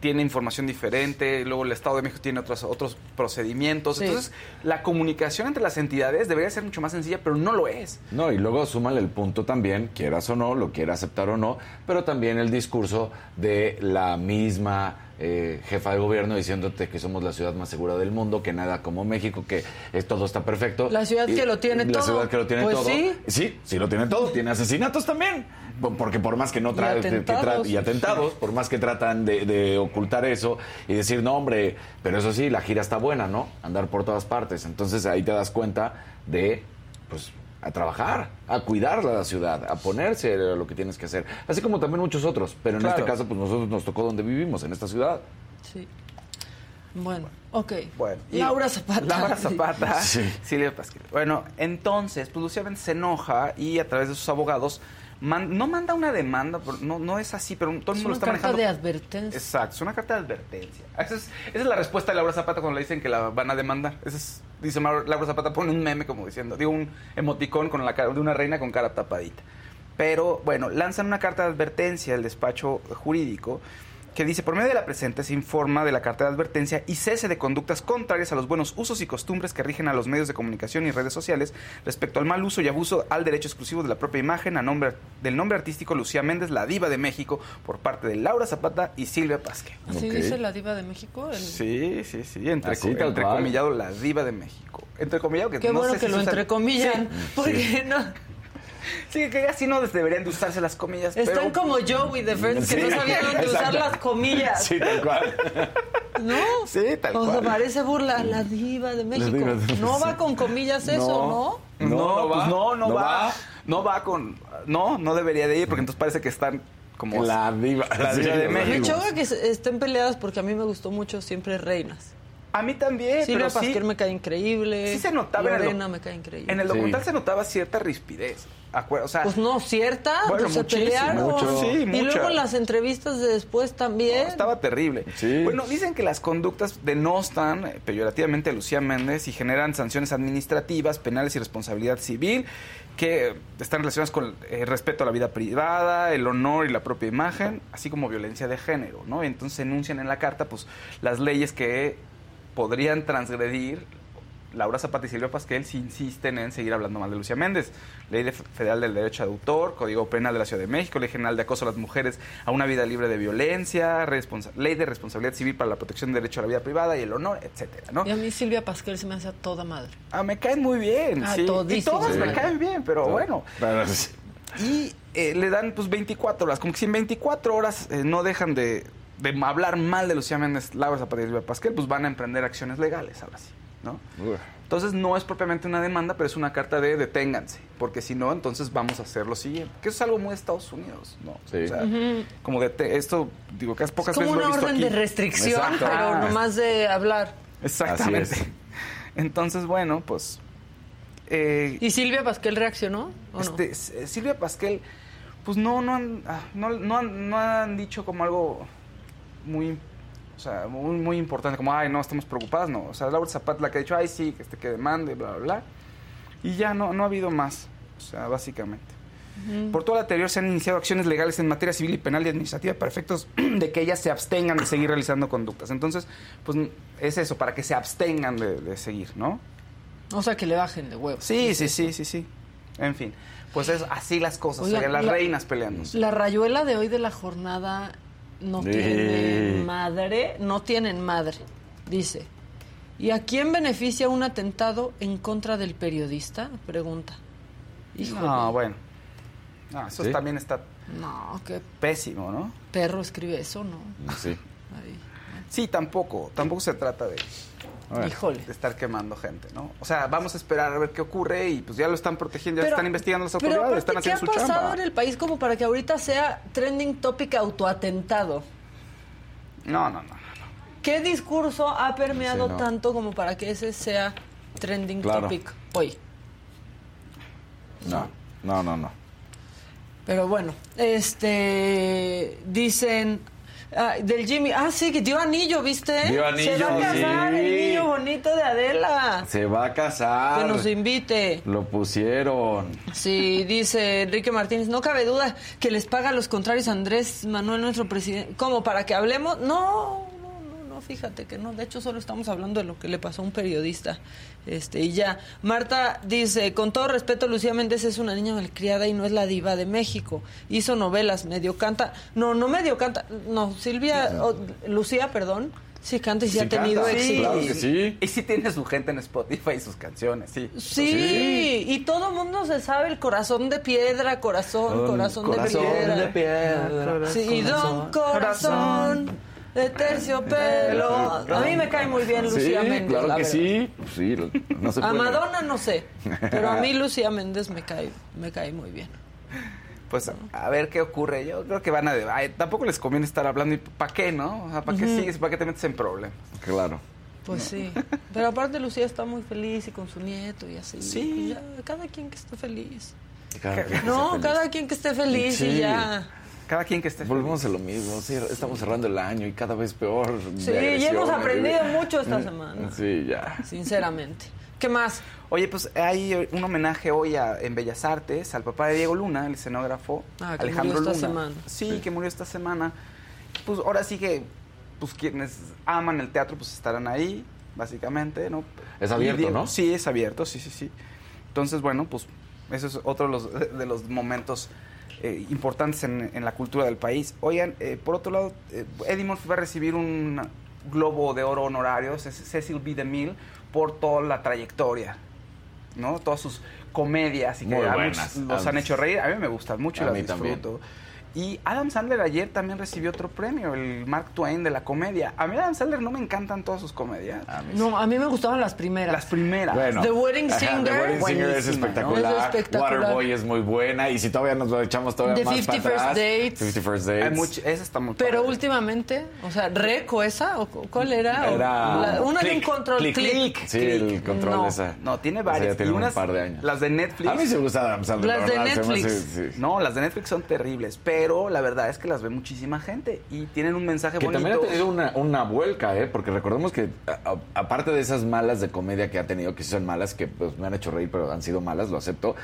tiene información diferente, luego el Estado de México tiene otros, otros procedimientos, Sí. entonces la comunicación entre las entidades debería ser mucho más sencilla, pero no lo es. No, y luego súmale el punto también, quieras o no, lo quiera aceptar o no, pero también el discurso de la misma eh, jefa de gobierno diciéndote que somos la ciudad más segura del mundo, que nada como México, que es, todo está perfecto. La ciudad que lo tiene la todo. ciudad que lo tiene Pues todo. sí. Sí, sí lo tiene todo. Tiene asesinatos también. Po- Porque por más que no Y trae que tra- atentados. y atentados, por más que tratan de, de ocultar eso y decir, no, hombre, pero eso sí, la gira está buena, ¿no? Andar por todas partes. Entonces ahí te das cuenta de, pues, a trabajar, a cuidar la ciudad, a ponerse a lo que tienes que hacer. Así como también muchos otros. Pero en Claro. este caso, pues nosotros nos tocó donde vivimos, en esta ciudad. Sí. Bueno, ok. Bueno, y- Laura Zapata. Laura Zapata. Sí. Silvia Pasquel. Bueno, entonces, pues Lucía Méndez se enoja y a través de sus abogados man- no manda una demanda, no, no es así, pero todo el Es mundo lo una está carta manejando. de advertencia. Exacto, es una carta de advertencia. Esa es, esa es la respuesta de Laura Zapata cuando le dicen que la van a demandar. Esa es, dice Laura Zapata, pone un meme como diciendo, digo, un emoticón con la cara de una reina con cara tapadita. Pero bueno, lanzan una carta de advertencia al despacho jurídico que dice, por medio de la presente se informa de la carta de advertencia y cese de conductas contrarias a los buenos usos y costumbres que rigen a los medios de comunicación y redes sociales respecto al mal uso y abuso al derecho exclusivo de la propia imagen a nombre, del nombre artístico Lucía Méndez, la diva de México, por parte de Laura Zapata y Silvia Pasque. ¿Así dice la diva de México? El- Sí, sí, sí, entre, Así, entrecomillado la diva de México. Entrecomillado que Qué no bueno sé que si lo entrecomillan, porque no... Sí, que así no deberían de usarse las comillas. Están pero- como Joey de Friends, que Sí, no sabían dónde usar las comillas. Sí, tal cual. ¿No? Sí, tal o sea, cual. parece burla, la diva de México. diva de- no va con comillas eso, ¿no? No, No, no pues va. no, no, No va. va. No va con. No, no debería de ir porque entonces parece que están como. La diva. La sí, diva de Me México. choca que estén peleadas porque a mí me gustó mucho siempre Reinas. A mí también. Silvia pero sí, Pasquer me cae increíble. sí se notaba en el Lorena me cae increíble. En el Sí. documental se notaba cierta rispidez. O sea, Pues no, cierta, Bueno, pues se muchísimo, pelearon. mucho. Sí, y mucha. luego en las entrevistas de después también. No, estaba terrible. Sí. Bueno, dicen que las conductas denostan eh, peyorativamente a Lucía Méndez y generan sanciones administrativas, penales y responsabilidad civil que están relacionadas con el respeto a la vida privada, el honor y la propia imagen, así como violencia de género, ¿no? Y entonces enuncian en la carta pues las leyes que podrían transgredir Laura Zapata y Silvia Pasquel si insisten en seguir hablando mal de Lucía Méndez. Ley de- Federal del Derecho de Autor, Código Penal de la Ciudad de México, Ley General de Acoso a las Mujeres a una vida libre de violencia, Ley de Responsabilidad Civil para la Protección del Derecho a la Vida Privada y el honor, etcétera, ¿no? Y a mí Silvia Pasquel se me hace a toda madre. Ah, me caen muy bien, Ah, sí. Y todas me caen bien, pero bueno. Y eh, le dan pues 24 horas, como que si en 24 horas eh, no dejan de, de hablar mal de Lucía Méndez, Laura Zapata y Silvia Pasquel, pues van a emprender acciones legales ahora sí, ¿no? Uf. Entonces no es propiamente una demanda, pero es una carta de deténganse, porque si no, entonces vamos a hacer lo siguiente. Que eso es algo muy de Estados Unidos, ¿no? Sí. O sea, como de te- esto, digo que es Es pocas como veces lo una he visto orden aquí. de restricción, Exacto. pero Ah. nomás de hablar. Exactamente. Así es. Entonces, bueno, pues... eh, ¿Y Silvia Pasquel reaccionó o este, S- Silvia Pasquel, pues no, no han, ah, no, no han, no han dicho como algo muy, o sea, muy, muy importante, como, ay, no, estamos preocupadas, no. O sea, Laura Zapata la que ha dicho, ay, sí, que este que demande, bla, bla, bla. Y ya no, no ha habido más, o sea, básicamente. Por todo lo anterior se han iniciado acciones legales en materia civil y penal y administrativa para efectos de que ellas se abstengan de seguir realizando conductas. Entonces, pues es eso, para que se abstengan de, de seguir, ¿no? O sea, que le bajen de huevo. Sí, sí, sí, sí, sí. En fin, pues es así las cosas, Oigan, serían las la- reinas peleándose. La rayuela de hoy de la jornada no Sí. tiene madre, no tienen madre, dice. ¿Y a quién beneficia un atentado en contra del periodista? Pregunta. Híjole. No, bueno. No, eso ¿Sí? también está No, qué pésimo, ¿no? perro escribe eso, ¿no? Sí. Ahí. Sí, tampoco, tampoco se trata de, Híjole. de estar quemando gente, ¿no? O sea, vamos a esperar a ver qué ocurre y pues ya lo están protegiendo, ya Pero- están investigando las Pero autoridades, están ¿qué ha haciendo su pasado chamba. en el país como para que ahorita sea trending topic autoatentado? No, no, no. ¿Qué discurso ha permeado Sí, no. tanto como para que ese sea trending Claro. topic hoy? No, no, no, no. Pero bueno, este dicen ah, del Jimmy, ah sí que dio anillo, ¿viste? Dio anillo, Se va a casar sí. el niño bonito de Adela. Se va a casar. Que nos invite. Lo pusieron. Sí, dice Enrique Martínez, no cabe duda que les paga a los contrarios Andrés Manuel, nuestro presidente. ¿Cómo? ¿Para que hablemos? No, no, no, no, fíjate que no. De hecho, solo estamos hablando de lo que le pasó a un periodista. Este, y ya. Marta dice, con todo respeto, Lucía Méndez es una niña malcriada y no es la diva de México. Hizo novelas, medio canta. No, no medio canta. No, Silvia, o- Lucía, perdón. Sí canta y sí, Sí ha tenido canta. éxito. Claro que sí. Y sí tiene su gente en Spotify y sus canciones, sí. Sí, y todo el mundo se sabe el corazón de piedra, corazón, corazón, de piedra. piedra. Sí, don corazón de terciopelo. A mí me cae muy bien Lucía sí, Méndez. claro la que verdad. sí. Sí, no se A. Madonna no sé, pero a mí Lucía Méndez me cae, me cae muy bien. Pues a ver qué ocurre. Yo creo que van a... ay, tampoco les conviene estar hablando y ¿para qué, no? O sea, ¿para qué Ujú. sigues? ¿Para qué te metes en problemas? Claro. Pues sí, pero aparte Lucía está muy feliz y con su nieto y así. Sí. ya, cada quien que esté feliz. Cada No, feliz. cada quien que esté feliz y ya. Cada quien que esté Volvemos a lo mismo. Sí, estamos cerrando el año y cada vez peor. Sí, y hemos aprendido mucho esta semana. Sí, ya. Sinceramente. ¿Qué más? Oye, pues hay un homenaje hoy a- en Bellas Artes al papá de Diego Luna, el escenógrafo Ah, que Alejandro murió esta Luna. semana. Sí, que murió esta semana. Pues ahora sí que pues quienes aman el teatro pues estarán ahí, básicamente, ¿no? Es abierto, Diego- ¿no? Sí, es abierto, sí, sí, sí. Entonces, bueno, pues eso es otro de los, de los momentos eh, importantes en, en la cultura del país. Oigan, eh, por otro lado, eh, Eddie Murphy va a recibir un globo de oro honorario, Ce- Cecil B. DeMille, por toda la trayectoria, ¿no? Todas sus comedias y que a muchos los han hecho reír. A mí me gustan mucho y las también. Y Adam Sandler ayer también recibió otro premio, el Mark Twain de la comedia. A mí Adam Sandler no me encantan todas sus comedias. No, a mí me gustaban las primeras. Las primeras. Bueno, The Wedding ajá, Singer. The Wedding Singer es ¿no? espectacular. Es espectacular. Waterboy es muy buena. Y si todavía nos lo echamos todavía The más 50 para First atrás, Dates. 50 First Hay Dates. much- esa está muy Pero padre. últimamente, o sea, ¿Reco esa? ¿O cu- cuál era? ¿O Era la- una de un control Click, click. Sí, el control No. de esa. No, tiene varias. tiene y un par de años. Las de Netflix. A mí se gusta Adam Sandler. Las la de verdad, se me Netflix. hace- sí. No, las de Netflix son terribles, pero la verdad es que las ve muchísima gente y tienen un mensaje Que bonito. también ha tenido una, una vuelca, ¿eh? Porque recordemos que, a- a- aparte de esas malas de comedia que ha tenido, que son malas, que pues, me han hecho reír, pero han sido malas, lo acepto,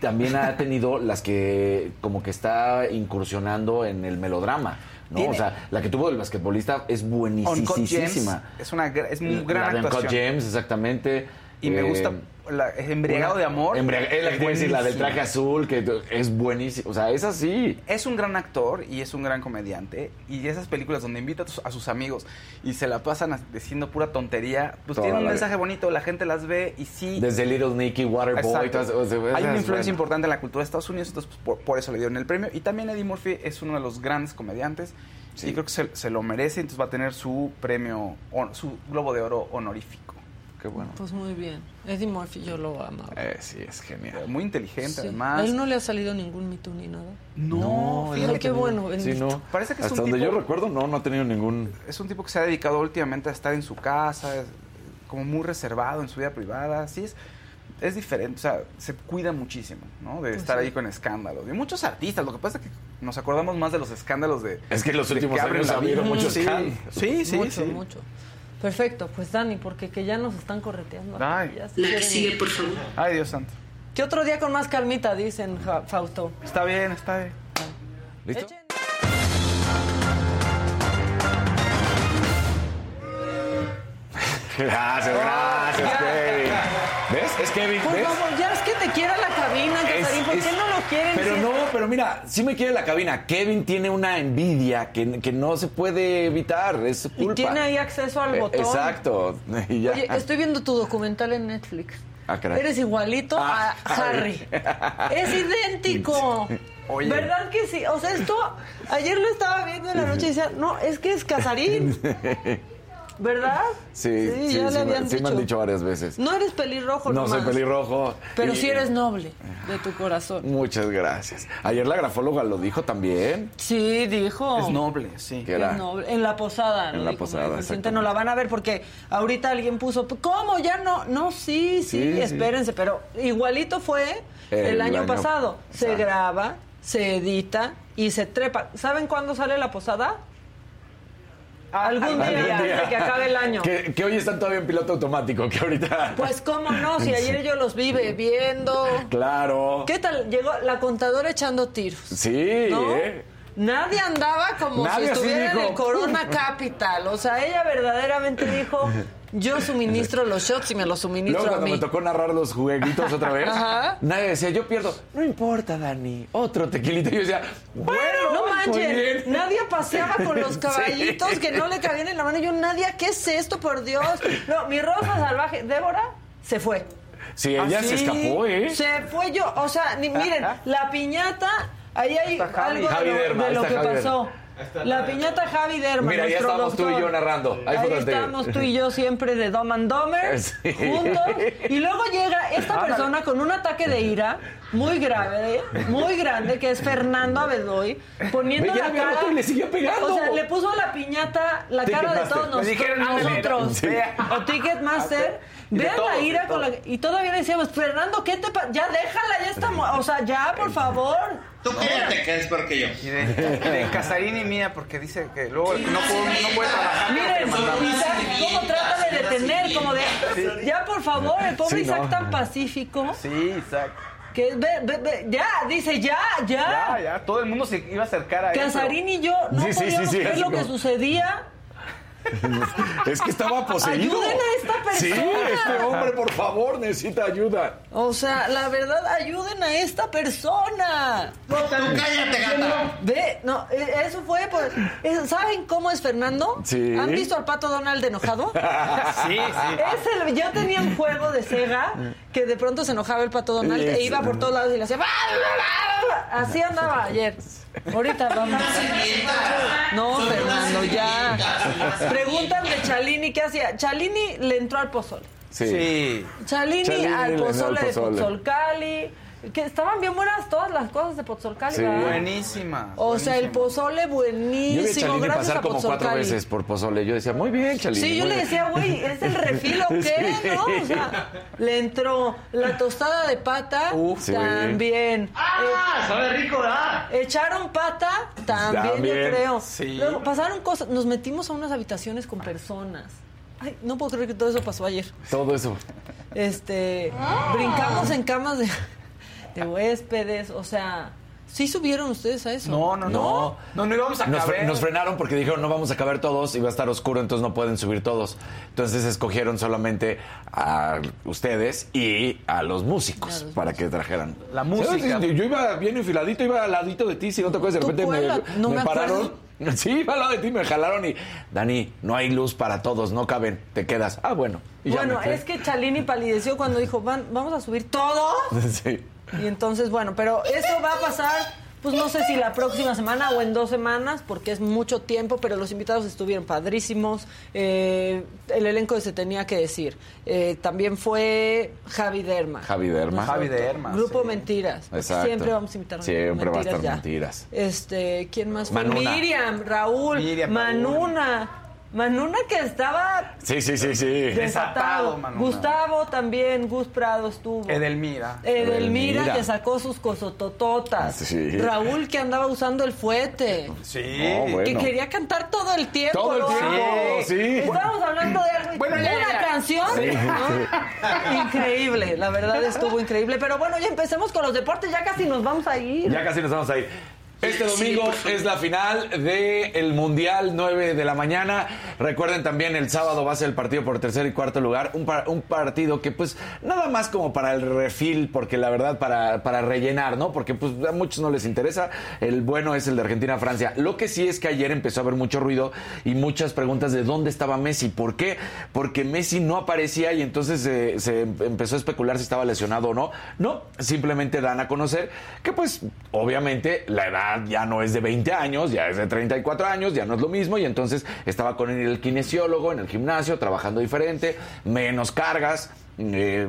también ha tenido las que como que está incursionando en el melodrama, ¿no? Tiene- O sea, la que tuvo del basquetbolista es buenísima. es una es muy gran la de actuación. Gems, exactamente. Y me Eh, gusta la, embriagado una- de amor. Embriaga- es iba a decir, la del traje azul, que es buenísima. O sea, es así. Es un gran actor y es un gran comediante. Y esas películas donde invita a, tus- a sus amigos y se la pasan diciendo pura tontería, pues Toda tienen un mensaje bonito, la gente las ve y sí. Desde Little Nicky, Waterboy, Exacto. todas- o sea, Hay una influencia bueno. importante en la cultura de Estados Unidos, entonces pues, por, por eso le dieron el premio. Y también Eddie Murphy es uno de los grandes comediantes Sí. y creo que se, se lo merece, entonces va a tener su premio, su Globo de Oro honorífico. Qué bueno. Pues muy bien. Eddie Murphy yo lo amaba. Eh, sí, es genial. Muy inteligente, Sí. además. A él no le ha salido ningún mito ni nada. No, fíjate qué bueno, Sí, no. Parece que es Hasta un donde tipo- yo recuerdo, no, no ha tenido ningún. es un tipo que se ha dedicado últimamente a estar en su casa, es como muy reservado en su vida privada, así es. es diferente, o sea, se cuida muchísimo, ¿no? De Pues estar sí. ahí con escándalos. Y muchos artistas, lo que pasa es que nos acordamos más de los escándalos de... Es que en los últimos años ha habido muchos sí. escándalos. Sí, sí, mucho, sí. mucho. Perfecto, pues Dani, porque que ya nos están correteando. Ay. Ya se quieren ir. por favor. Ay, Dios santo. ¿Qué otro día con más calmita, dicen Ja- Fausto? Está bien, está bien. ¿Listo? Echen- Gracias, gracias, ya. Kevin. ¿Ves? Es Kevin, Por ¿ves? favor, ya es que te quiera la cabina, Es- Casarín. ¿Por qué no lo quieren? Pero no, pero mira, sí me quiere la cabina. Kevin tiene una envidia que, que no se puede evitar, es su Y culpa. tiene ahí acceso al Eh, botón. Exacto. Y ya. Oye, estoy viendo tu documental en Netflix. Ah, caray. Eres igualito Ah, a Harry. ay. Es idéntico. Oye. ¿Verdad que sí? O sea, esto, ayer lo estaba viendo en la noche y decía, no, es que es Casarín. ¿Verdad? Sí, sí, ya sí, le me- habían sí me han dicho. dicho varias veces. No eres pelirrojo, No soy nomás, pelirrojo. Pero Y- sí eres noble de tu corazón. Muchas gracias. Ayer la grafóloga lo dijo también. Sí, dijo. Es noble, sí. Que era. Es noble. En la posada. En la dijo posada, exactamente. No la van a ver porque ahorita alguien puso, ¿cómo? Ya no. No, sí, sí, Sí, sí. espérense. Pero igualito fue el, El año, año- pasado. Se graba, se edita y se trepa. ¿Saben cuándo sale la posada? Algún día, antes que acabe el año. Que, que hoy están todavía en piloto automático, que ahorita. Pues cómo no, si ayer yo los vi bebiendo. Claro. ¿Qué tal? Llegó la contadora echando tiros. Sí, ¿no? ¿eh? Nadie andaba como Nadie si estuviera en el Corona Capital. O sea, ella verdaderamente dijo, yo suministro los shots y me los suministro Luego a cuando mí. me tocó narrar los jueguitos otra vez, Ajá. nadie decía, yo pierdo. No importa, Dani. Otro tequilito. Y yo decía, bueno, no bien. nadie paseaba con los caballitos Sí. que no le cabían en la mano. Yo, nadie, ¿qué es esto, por Dios? No, mi rosa salvaje, Débora, se fue. Sí, ella se Así, escapó, ¿eh? Se fue yo, o sea, ni- miren, la piñata, ahí hay algo Javi de lo, Derma, de ahí lo está que Javi pasó. La piñata Javi Derma, Mira, ya nuestro estamos tú y yo narrando. Ahí Ahí estamos tú y yo siempre de Dom and Dumber, Sí. juntos. Y luego llega esta persona con un ataque de ira muy grave, muy grande, que es Fernando Abedoy, poniendo la cara... y le siguió pegando. O sea, le puso a la piñata la cara de todos Me nos- dijeron, a nosotros. Sí. O Ticketmaster. Vean la ira con la... Y todavía le decíamos, Fernando, ¿qué te pasa? Ya déjala, ya estamos... O sea, ya, por favor. Tú cállate, que es peor que yo. Y de, de Casarín y mía, porque dice que luego no, puedo, no puede trabajar. Miren, Isaac, ¿cómo trata de detener? Como de... Ya, por favor, el pobre Sí, Isaac no. tan pacífico. Sí, exacto. Que ve, ve, ve, ya, dice ya, Ya, ya. ya, todo el mundo se iba a acercar a él. Casarín y yo no Sí, podíamos sí, sí, ver lo que sucedía. Es que estaba poseído. Ayuden a esta persona. Sí, este hombre, por favor, necesita ayuda. O sea, la verdad, ayuden a esta persona. Tú cállate, gata. Ve, no, eh, eso fue por... eh, ¿Saben cómo es Fernando? Sí. ¿Han visto al pato Donald enojado? Sí, sí. Es el, yo tenía un juego de Sega que de pronto se enojaba el pato Donald e iba por todos lados y le hacía... "Bla, bla, bla". Así andaba ayer. Ahorita vamos. No, Fernando, ya. Preguntan de Chalini qué hacía. Chalini le entró al pozole. Sí. Chalini, al entró al pozole de pozole. Pozzolcali. Que estaban bien buenas todas las cosas de Pozzolcali, Sí. ¿verdad? Buenísima. O sea, el pozole Yo vi a buenísimo. Chalini Gracias pasar a como cuatro veces por pozole. Yo decía, muy bien, Chalini. Sí, yo le decía, güey, ¿es el refil o qué? Sí. ¿No? O sea, le entró la tostada de pata, Uf, sí. también. ¡Ah! Sabe rico, ¿verdad? Echaron pata, también, También, yo creo. sí. Luego pasaron cosas, nos metimos a unas habitaciones con personas. Ay, no puedo creer que todo eso pasó ayer. Todo eso. Este, brincamos en camas de, de huéspedes, o sea, ¿sí subieron ustedes a eso? No, no, no. No, no íbamos a Nos, fre- caber. nos frenaron porque dijeron no vamos a caber todos y va a estar oscuro, entonces no pueden subir todos. Entonces escogieron solamente a ustedes y a los músicos A los para que trajeran La música. Yo iba bien enfiladito, iba al ladito de ti, si no te acuerdas, de ¿Tú repente me? No pararon. Sí, iba al lado de ti, me jalaron y Dani, no hay luz para todos, no caben, te quedas. Ah, bueno. Y Bueno, es que Chalini palideció cuando dijo, Van, vamos a subir todos. Sí. Y entonces, bueno, pero eso va a pasar, pues no sé si la próxima semana o en dos semanas, porque es mucho tiempo, pero los invitados estuvieron padrísimos. Eh, el elenco se tenía que decir. Eh, también fue Javi Derma. Javi Derma. Javi Derma. Grupo sí. Mentiras. Siempre vamos a invitar a Siempre va a estar ya. Mentiras. Este, ¿quién más fue? Manuna. Miriam, Raúl, Miriam, Manuna. Manuna que estaba Sí, sí, sí, sí. desatado. Manuna. Gustavo también, Gus Prado estuvo. Edelmira. Edelmira, Edelmira. que sacó sus cosotototas. Sí. Raúl que andaba usando el fuete. Sí. No, bueno. Que quería cantar todo el tiempo. Todo el tiempo, sí. Estábamos hablando de algo. Bueno, ya, una ya, canción. ¿no? Increíble, la verdad estuvo increíble. Pero bueno, ya empecemos con los deportes, ya casi nos vamos a ir. Ya casi nos vamos a ir. Este domingo es la final del Mundial 9 de la mañana. Recuerden también el sábado va a ser el partido por tercer y cuarto lugar. Un, par- un partido que pues nada más como para el refil, porque la verdad para, para rellenar, ¿no? Porque pues a muchos no les interesa. El bueno es el de Argentina-Francia. Lo que sí es que ayer empezó a haber mucho ruido y muchas preguntas de dónde estaba Messi. ¿Por qué? Porque Messi no aparecía y entonces eh, se empezó a especular si estaba lesionado o no. No, simplemente dan a conocer que pues obviamente la edad ya no es de 20 años, ya es de 34 años, ya no es lo mismo y entonces estaba con el kinesiólogo en el gimnasio trabajando diferente, menos cargas. eh,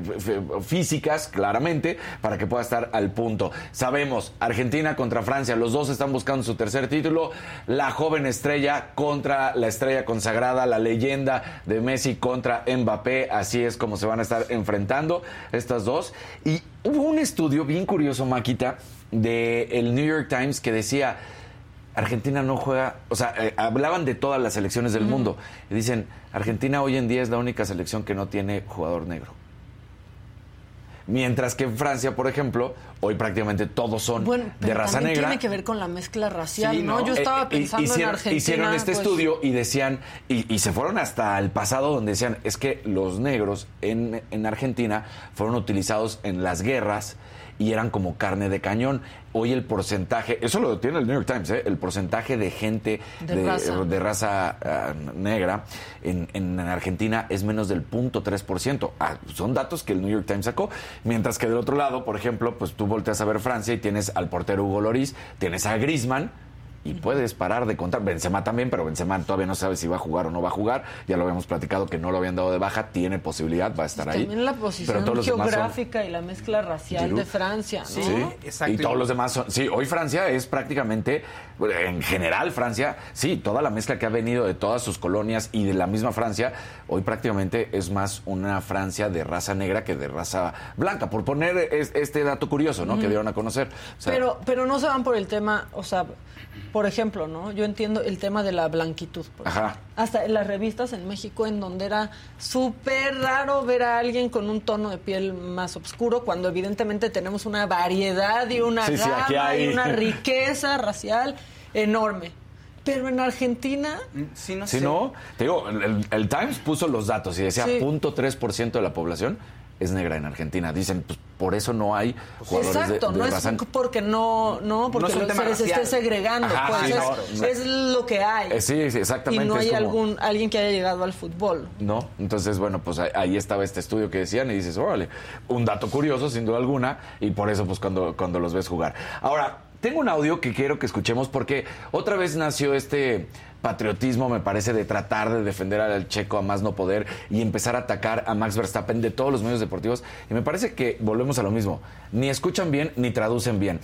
físicas claramente para que pueda estar al punto sabemos Argentina contra Francia los dos están buscando su tercer título la joven estrella contra la estrella consagrada la leyenda de Messi contra Mbappé así es como se van a estar enfrentando estas dos y hubo un estudio bien curioso Maquita de el New York Times que decía Argentina no juega, o sea, eh, hablaban de todas las selecciones del mundo y dicen, Argentina hoy en día es la única selección que no tiene jugador negro. Mientras que en Francia, por ejemplo, hoy prácticamente todos son Bueno, de raza negra. tiene que ver con la mezcla racial, Sí, ¿no? ¿no? Yo estaba Eh, eh, pensando hicieron, en Argentina. hicieron este pues, estudio y decían, y, y se fueron hasta el pasado donde decían, es que los negros en, en Argentina fueron utilizados en las guerras y eran como carne de cañón. Hoy el porcentaje, eso lo tiene el New York Times, ¿eh? el porcentaje de gente De de, raza. de raza, ah, negra en, en Argentina es menos del 0.3%. Ah, son datos que el New York Times sacó. Mientras que del otro lado, por ejemplo, pues tú volteas a ver Francia y tienes al portero Hugo Loris, tienes a Griezmann, y puedes parar de contar. Benzema también, pero Benzema todavía no sabe si va a jugar o no va a jugar. Ya lo habíamos platicado que no lo habían dado de baja, tiene posibilidad, va a estar ahí. También la Pero posición son- geográfica y la mezcla racial Giroud. de Francia, ¿no? Sí, exacto. Y todos los demás son. Sí, hoy Francia es prácticamente, en general Francia, sí, toda la mezcla que ha venido de todas sus colonias y de la misma Francia, hoy prácticamente es más una Francia de raza negra que de raza blanca, por poner es- este dato curioso, ¿no? Que dieron a conocer. O sea, Pero, pero no se van por el tema, o sea, por ejemplo, ¿no? Yo entiendo el tema de la blanquitud. por Ajá. Hasta en las revistas en México, en donde era súper raro ver a alguien con un tono de piel más oscuro, cuando evidentemente tenemos una variedad y una Sí, sí, gama aquí hay- y una riqueza racial enorme. Pero en Argentina, Sí, no Si sé. no, te digo, el, el- el Times puso los datos y decía Sí. 0.3% de la población es negra en Argentina. Dicen, pues por eso no hay jugadores de- exacto, de, no es porque no, no, porque tema se les esté segregando, Ajá, pues sí, es, no, no. es lo que hay. Eh, sí, sí, exactamente. y no hay como- algún alguien que haya llegado al fútbol. No, entonces, bueno, pues ahí, ahí estaba este estudio que decían y dices, órale, un dato curioso, sin duda alguna, y por eso, pues, cuando, cuando los ves jugar. Ahora, tengo un audio que quiero que escuchemos porque otra vez nació este patriotismo, me parece, de tratar de defender al checo a más no poder y empezar a atacar a Max Verstappen de todos los medios deportivos. Y me parece que volvemos a lo mismo, ni escuchan bien ni traducen bien.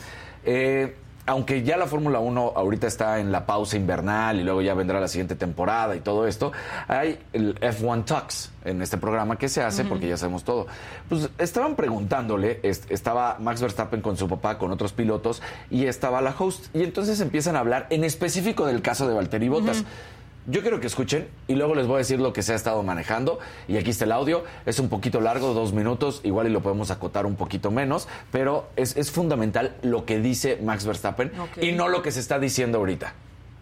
Eh, aunque ya la Fórmula 1 ahorita está en la pausa invernal y luego ya vendrá la siguiente temporada y todo esto, hay el F1 Talks en este programa que se hace porque ya sabemos todo. Pues estaban preguntándole, est- estaba Max Verstappen con su papá, con otros pilotos y estaba la host y entonces empiezan a hablar en específico del caso de Valtteri Bottas. Yo quiero que escuchen y luego les voy a decir lo que se ha estado manejando. Y aquí está el audio. Es un poquito largo, dos minutos. Igual y lo podemos acotar un poquito menos. Pero es, es fundamental lo que dice Max Verstappen Ok. y no lo que se está diciendo ahorita.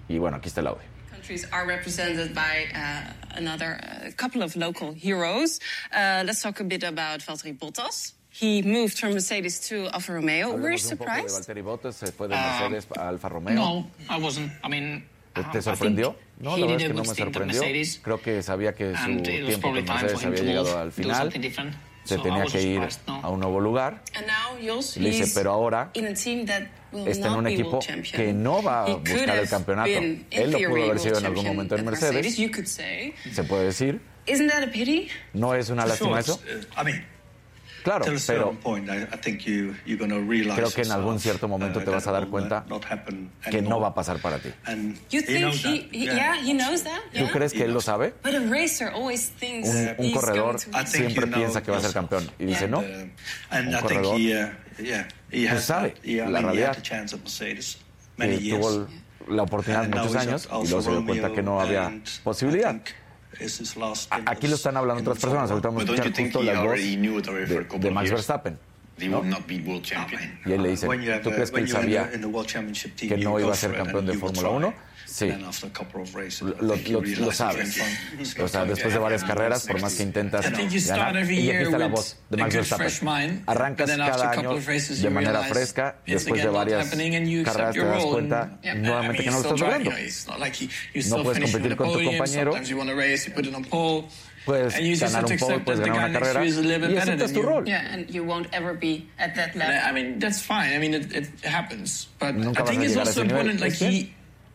Y bueno, aquí está el audio. countries are represented by uh, another uh, couple of local heroes. Uh, let's talk a bit about Valtteri Bottas. He moved from Mercedes to Alfa Romeo. Were poco de surprised? Valtteri Bottas. Se fue de Mercedes a Alfa Romeo. No, I wasn't. I mean, ¿Te, I sorprendió? No, la verdad es a que no me sorprendió. Creo que sabía que su tiempo con Mercedes había llegado al final. Se tenía que ir a un nuevo lugar. And now, Jos, Le dice, pero ahora a está en un equipo que no va a buscar el have campeonato. Él lo pudo haber sido en algún momento en Mercedes. Se puede decir. isn't that a pity? No es una lástima eso. uh, I mean, Claro, pero certain point, I, I think you, you're going to realize creo que en algún cierto momento uh, te vas a that dar cuenta que no va a pasar para ti. ¿Tú crees que él lo sabe? But a racer always thinks Un, un he's corredor going to win. siempre piensa que va a ser campeón y dice no. And Un I think corredor he, uh, pues sabe la realidad. had the chance at Mercedes many que years. tuvo la oportunidad muchos años y luego se dio cuenta que no había posibilidad. Aquí lo están hablando otras personas. Ahorita vamos a escuchar justo la voz de, de Max? Verstappen. ¿no? champion. Y él le dice, ¿tú crees que él sabía que no iba a ser campeón de Fórmula try. 1? Sí. Then after a couple of races, I Lo, lo- realize lo it's sabes. fun. O sea, después de varias carreras, por más que intentas ganar, y aquí está la voz de Max Verstappen. Arrancas but then after cada a couple año of races de manera fresca, después de varias happening and you carreras te das cuenta nuevamente que no lo you're estás logrando. No still puedes competir con the tu compañero. Sometimes you want to race, you put it on pole. Puedes and you just ganar un pole, accept puedes that the ganar guy una carrera y aceptas tu rol. Yeah, and you won't ever be at that level. I mean, that's fine. I mean, it, it happens. But Nunca I think vas a it's llegar a also ese nivel. important, like he,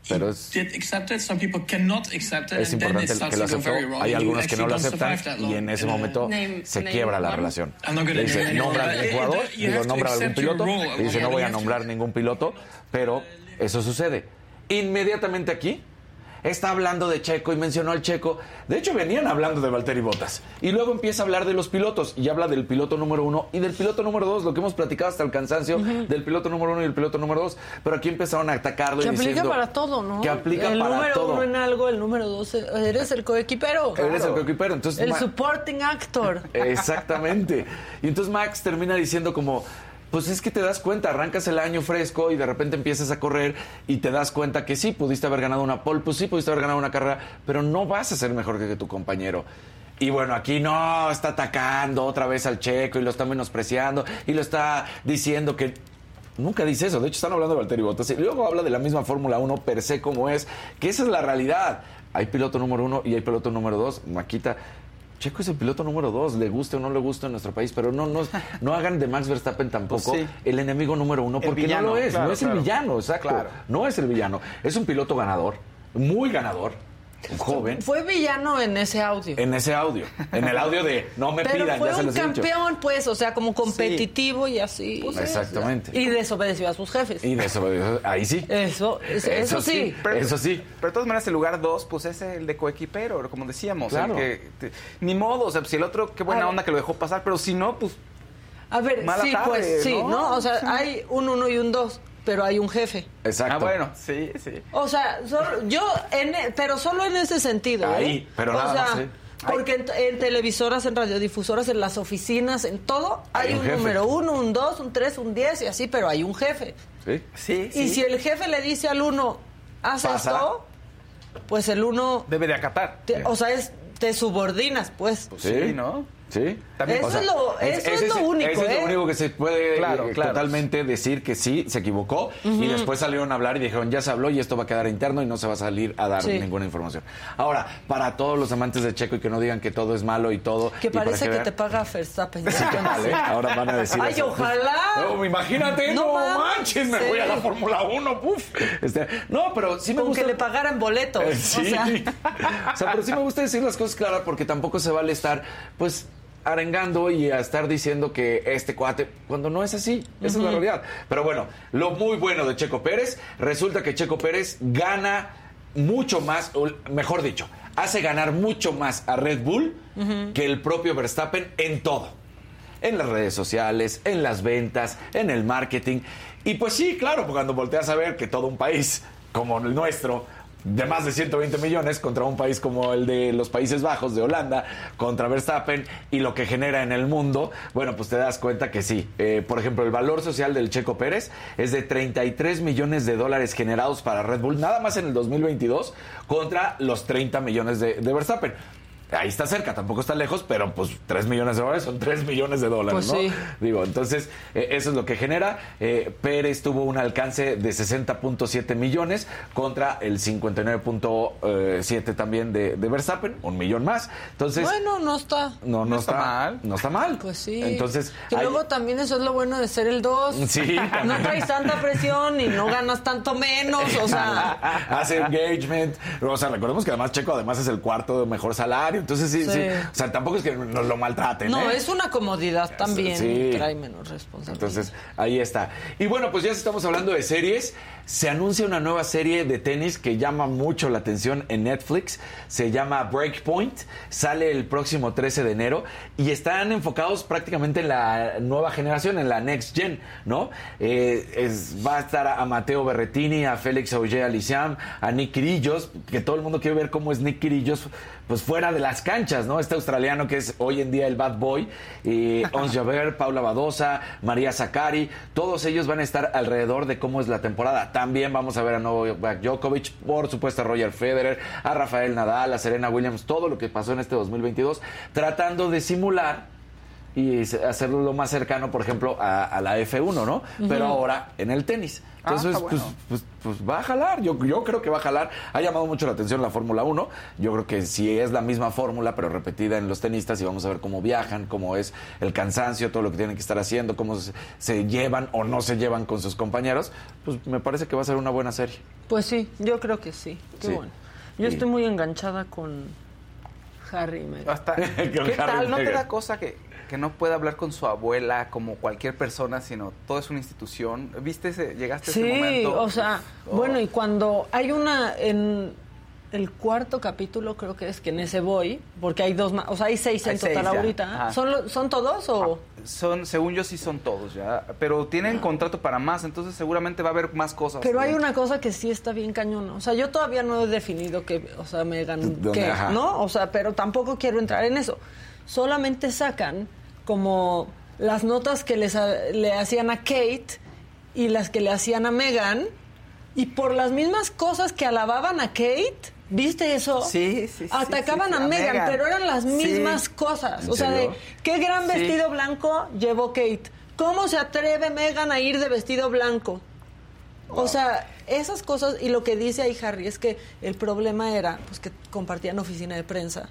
pero es, did accept it. Some people cannot accept it, es importante que lo aceptó. Hay algunos que no lo aceptan y en ese Uh, momento Name- se quiebra la relación. Le dice, nombra it- jugador, digo, nombra algún piloto, y dice, no voy a nombrar ningún piloto, pero eso sucede. Inmediatamente aquí está hablando de Checo y mencionó al Checo. De hecho, venían hablando de Valtteri Bottas. Y luego empieza a hablar de los pilotos y habla del piloto número uno y del piloto número dos, lo que hemos platicado hasta el cansancio del piloto número uno y el piloto número dos. Pero aquí empezaron a atacarlo Que y aplica diciendo para todo, ¿no? que aplica el para número todo. uno en algo, el número dos, eh, eres el coequipero. Eres el coequipero, entonces El Ma- supporting actor. Exactamente. Y entonces Max termina diciendo como, pues es que te das cuenta, arrancas el año fresco y de repente empiezas a correr y te das cuenta que sí, pudiste haber ganado una pole, pues sí, pudiste haber ganado una carrera, pero no vas a ser mejor que, tu compañero. Y bueno, aquí no, está atacando otra vez al checo y lo está menospreciando y lo está diciendo que Nunca dice eso. De hecho, están hablando de Valtteri Bottas. Y luego habla de la misma Fórmula 1 per se como es. Que esa es la realidad. Hay piloto número uno y hay piloto número dos. Maquita. Checo es el piloto número dos, le guste o no le guste en nuestro país, pero no, no, no hagan de Max Verstappen tampoco Pues sí. el enemigo número uno, porque villano, no lo es, claro, no es claro. el villano, exacto. Claro. No es el villano, es un piloto ganador, muy ganador, joven, Fue villano en ese audio. en ese audio, en el audio de no me Pero pidan, fue ya se un los he dicho. campeón, pues, o sea, como competitivo y así. Exactamente. Y desobedeció a sus jefes. Y de eso, ahí sí. Eso, eso, eso sí. Pero- Eso sí. Pero de todas maneras, el lugar dos, pues es el de coequipero, como decíamos. Claro. el que, te- ni modo, o sea, si el otro, qué buena A ver. onda que lo dejó pasar, pero si no, pues A ver, Mala sí, tarde, pues, sí, ¿no? ¿no? O sea, Sí. hay un uno y un dos, pero hay un jefe. Exacto. Ah, bueno, sí, sí. O sea, solo- yo, en, pero solo en ese sentido. Ahí, ¿eh? pero o nada sea, más, ¿eh? Porque en, en televisoras, en radiodifusoras, en las oficinas, en todo, Hay hay, un jefe. número uno, un dos, un tres, un diez y así, pero hay un jefe. Sí. Sí, Y si el jefe le dice al uno, haz Pasa. esto, pues el uno, Debe de acatar. te- o sea, es, te subordinas, pues. Pues sí, ¿no? Sí. También- Eso es lo- eso es lo único, Eso es ¿eh? lo único que se puede Claro, eh, claro. totalmente decir que sí, se equivocó. Y después salieron a hablar y dijeron, ya se habló y esto va a quedar interno y no se va a salir a dar Sí. ninguna información. Ahora, para todos los amantes de Checo y que no digan que todo es malo y todo. Que y parece que te paga Verstappen. ya Sí, vale, ahora van a decir Ay, eso. ojalá. No, imagínate, no, manches, me sí. voy a la Fórmula 1, puf. Este, no, pero sí me Con gusta. que le pagaran boletos. Eh, sí. O sea, O sea, pero sí me gusta decir las cosas claras porque tampoco se vale estar, pues, arengando y a estar diciendo que este cuate, cuando no es así, esa es la realidad. Pero bueno, lo muy bueno de Checo Pérez, resulta que Checo Pérez gana mucho más, o mejor dicho, hace ganar mucho más a Red Bull que el propio Verstappen en todo en las redes sociales, en las ventas, en el marketing. Y pues sí, claro, porque cuando volteas a ver que todo un país como el nuestro, de más de 120 millones, contra un país como el de los Países Bajos, de Holanda, contra Verstappen, y lo que genera en el mundo, bueno, pues te das cuenta que sí. Eh, por ejemplo, el valor social del Checo Pérez es de 33 millones de dólares generados para Red Bull, nada más en el 2022, contra los 30 millones de, de Verstappen. Ahí está cerca, tampoco está lejos, pero pues 3 millones de dólares son 3 millones de dólares, Pues ¿no? sí. Digo, entonces, eh, eso es lo que genera. Eh, Pérez tuvo un alcance de 60.7 millones contra el 59.7 también de, de Verstappen, un millón más. Entonces, bueno, no está. no, no, está, mal. No está mal. Pues sí. Entonces, que hay- luego también eso es lo bueno de ser el 2. Sí, No traes tanta presión y no ganas tanto menos. O sea, hace engagement. O sea, recordemos que además Checo además es el cuarto de mejor salario. Entonces, sí, sí. Sí. O sea, tampoco es que nos lo maltraten. No, ¿eh? es una comodidad también. Sí. Trae menos responsabilidad. Entonces, ahí está. Y bueno, pues ya estamos hablando de series. Se anuncia una nueva serie de tenis que llama mucho la atención en Netflix. Se llama Breakpoint. Sale el próximo 13 de enero. Y están enfocados prácticamente en la nueva generación, en la Next Gen, ¿no? Eh, es- va a estar a Mateo Berretini, a Félix Auger Aliciam, a Nick Quirillos, que todo el mundo quiere ver cómo es Nick Quirillos, pues fuera de las canchas, ¿no? Este australiano que es hoy en día el bad boy, eh, Ons Javert, Paula Badosa, María Zakari, todos ellos van a estar alrededor de cómo es la temporada. También vamos a ver a Novak Djokovic, por supuesto a Roger Federer, a Rafael Nadal, a Serena Williams, todo lo que pasó en este 2022, tratando de simular y hacerlo lo más cercano, por ejemplo, a, a la F1, ¿no? Pero ahora en el tenis. Ah, Entonces, pues, bueno. pues, pues va a jalar. Yo, yo creo que va a jalar. Ha llamado mucho la atención la Fórmula 1. Yo creo que si es la misma fórmula, pero repetida en los tenistas, y vamos a ver cómo viajan, cómo es el cansancio, todo lo que tienen que estar haciendo, cómo se, se llevan o no se llevan con sus compañeros, pues me parece que va a ser una buena serie. Pues sí, yo creo que sí. Qué Sí. bueno. Yo Sí. estoy muy enganchada con Harry y Meghan. Hasta- ¿Qué tal? ¿No te da cosa que, que no puede hablar con su abuela como cualquier persona, sino todo es una institución? ¿Viste ese, llegaste a ese Sí, momento? o sea, Oh. bueno, y cuando hay una en el cuarto capítulo creo que es que en ese voy, porque hay dos más, o sea, hay seis Hay en total seis ahorita. ¿Son, lo- ¿Son todos o...? Son, según yo sí son todos ya, pero tienen contrato para más, entonces seguramente va a haber más cosas. Pero hay una cosa que sí está bien cañona. O sea, yo todavía no he definido que, o sea, qué, Ajá. ¿no? O sea, pero tampoco quiero entrar en eso. Solamente sacan como las notas que les, le hacían a Kate y las que le hacían a Megan. Y por las mismas cosas que alababan a Kate, ¿viste eso? Sí, sí, sí, Atacaban sí, a Megan, Meghan. pero eran las mismas cosas. ¿En O sea, de qué gran vestido blanco llevó Kate. ¿Cómo se atreve Megan a ir de vestido blanco? O sea, esas cosas y lo que dice ahí Harry es que el problema era pues que compartían oficina de prensa.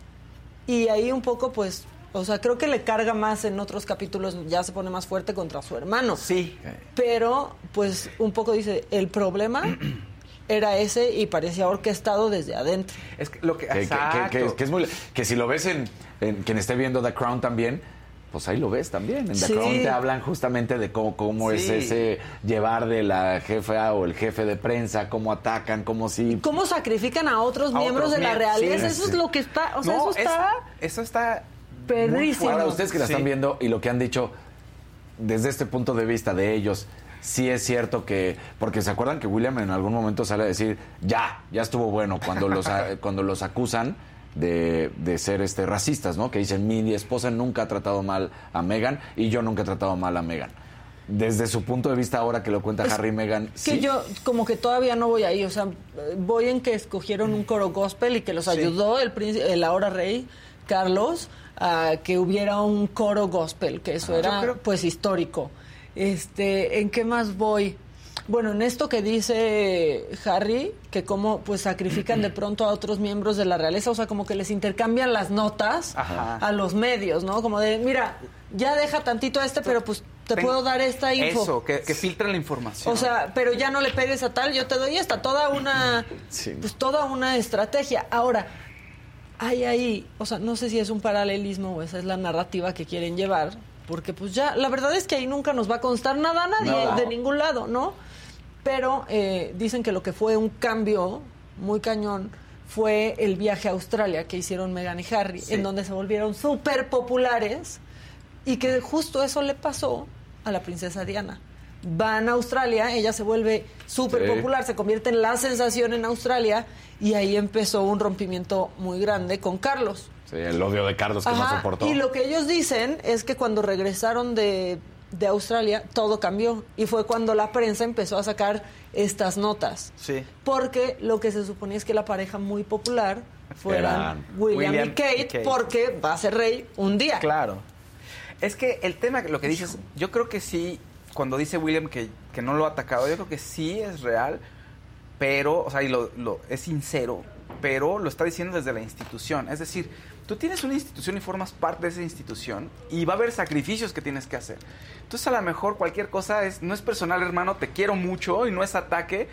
Y ahí un poco pues, o sea, creo que le carga más en otros capítulos, ya se pone más fuerte contra su hermano. Sí. Pero pues un poco dice, el problema era ese y parecía orquestado desde adentro. Es que lo que, Que, que- que- que- que es muy, que si lo ves en, en quien esté viendo The Crown también, pues ahí lo ves también. En The Sí. Crown te hablan justamente de cómo, cómo es Sí. ese llevar de la jefa o el jefe de prensa, cómo atacan, cómo si... ¿Cómo sacrifican a otros A miembros otros de la realeza? sí, eso sí. es lo que está, o sea, No, eso está es- eso está perrísimo. Ahora, ustedes que la están Sí. viendo y lo que han dicho desde este punto de vista de ellos, sí es cierto que, porque se acuerdan que William en algún momento sale a decir, ya, ya estuvo bueno, cuando los, cuando los acusan de, de ser este racistas, ¿no? Que dicen, mi esposa nunca ha tratado mal a Megan y yo nunca he tratado mal a Megan. Desde su punto de vista ahora que lo cuenta Es Harry y Megan, Que sí. yo como que todavía no voy ahí, o sea, voy en que escogieron un coro gospel y que los ayudó el, príncipe, el ahora rey Carlos a que hubiera un coro gospel, que eso Ah, era creo- pues histórico. Este, ¿en qué más voy? Bueno, en esto que dice Harry, que cómo pues sacrifican de pronto a otros miembros de la realeza, o sea, como que les intercambian las notas Ajá. a los medios, ¿no? Como de, mira, ya deja tantito a este, pero pues te puedo dar esta info. Eso, que, que filtren la información. O sea, pero ya no le pegues a tal, yo te doy esta, toda una, pues toda una estrategia. Ahora, hay ahí, o sea, no sé si es un paralelismo o esa es la narrativa que quieren llevar, porque pues ya, la verdad es que ahí nunca nos va a constar nada a nadie, de ningún lado, ¿no? Pero eh, dicen que lo que fue un cambio muy cañón fue el viaje a Australia que hicieron Meghan y Harry, Sí. en donde se volvieron súper populares y que justo eso le pasó a la princesa Diana. Van a Australia, ella se vuelve súper Sí. popular, se convierte en la sensación en Australia y ahí empezó un rompimiento muy grande con Carlos. Sí, el odio de Carlos que no Ajá, soportó. Y lo que ellos dicen es que cuando regresaron de, de Australia todo cambió y fue cuando la prensa empezó a sacar estas notas. Sí. Porque lo que se suponía es que la pareja muy popular fueran Eran William, William y, Kate, y Kate. porque va a ser rey un día. Claro. Es que el tema, lo que dices, yo creo que sí, cuando dice William que, que no lo ha atacado, yo creo que sí es real, pero, o sea, y lo, lo- es sincero, pero lo está diciendo desde la institución. Es decir, tú tienes una institución y formas parte de esa institución y va a haber sacrificios que tienes que hacer. Entonces, a lo mejor cualquier cosa es, no es personal, hermano, te quiero mucho y no es ataque,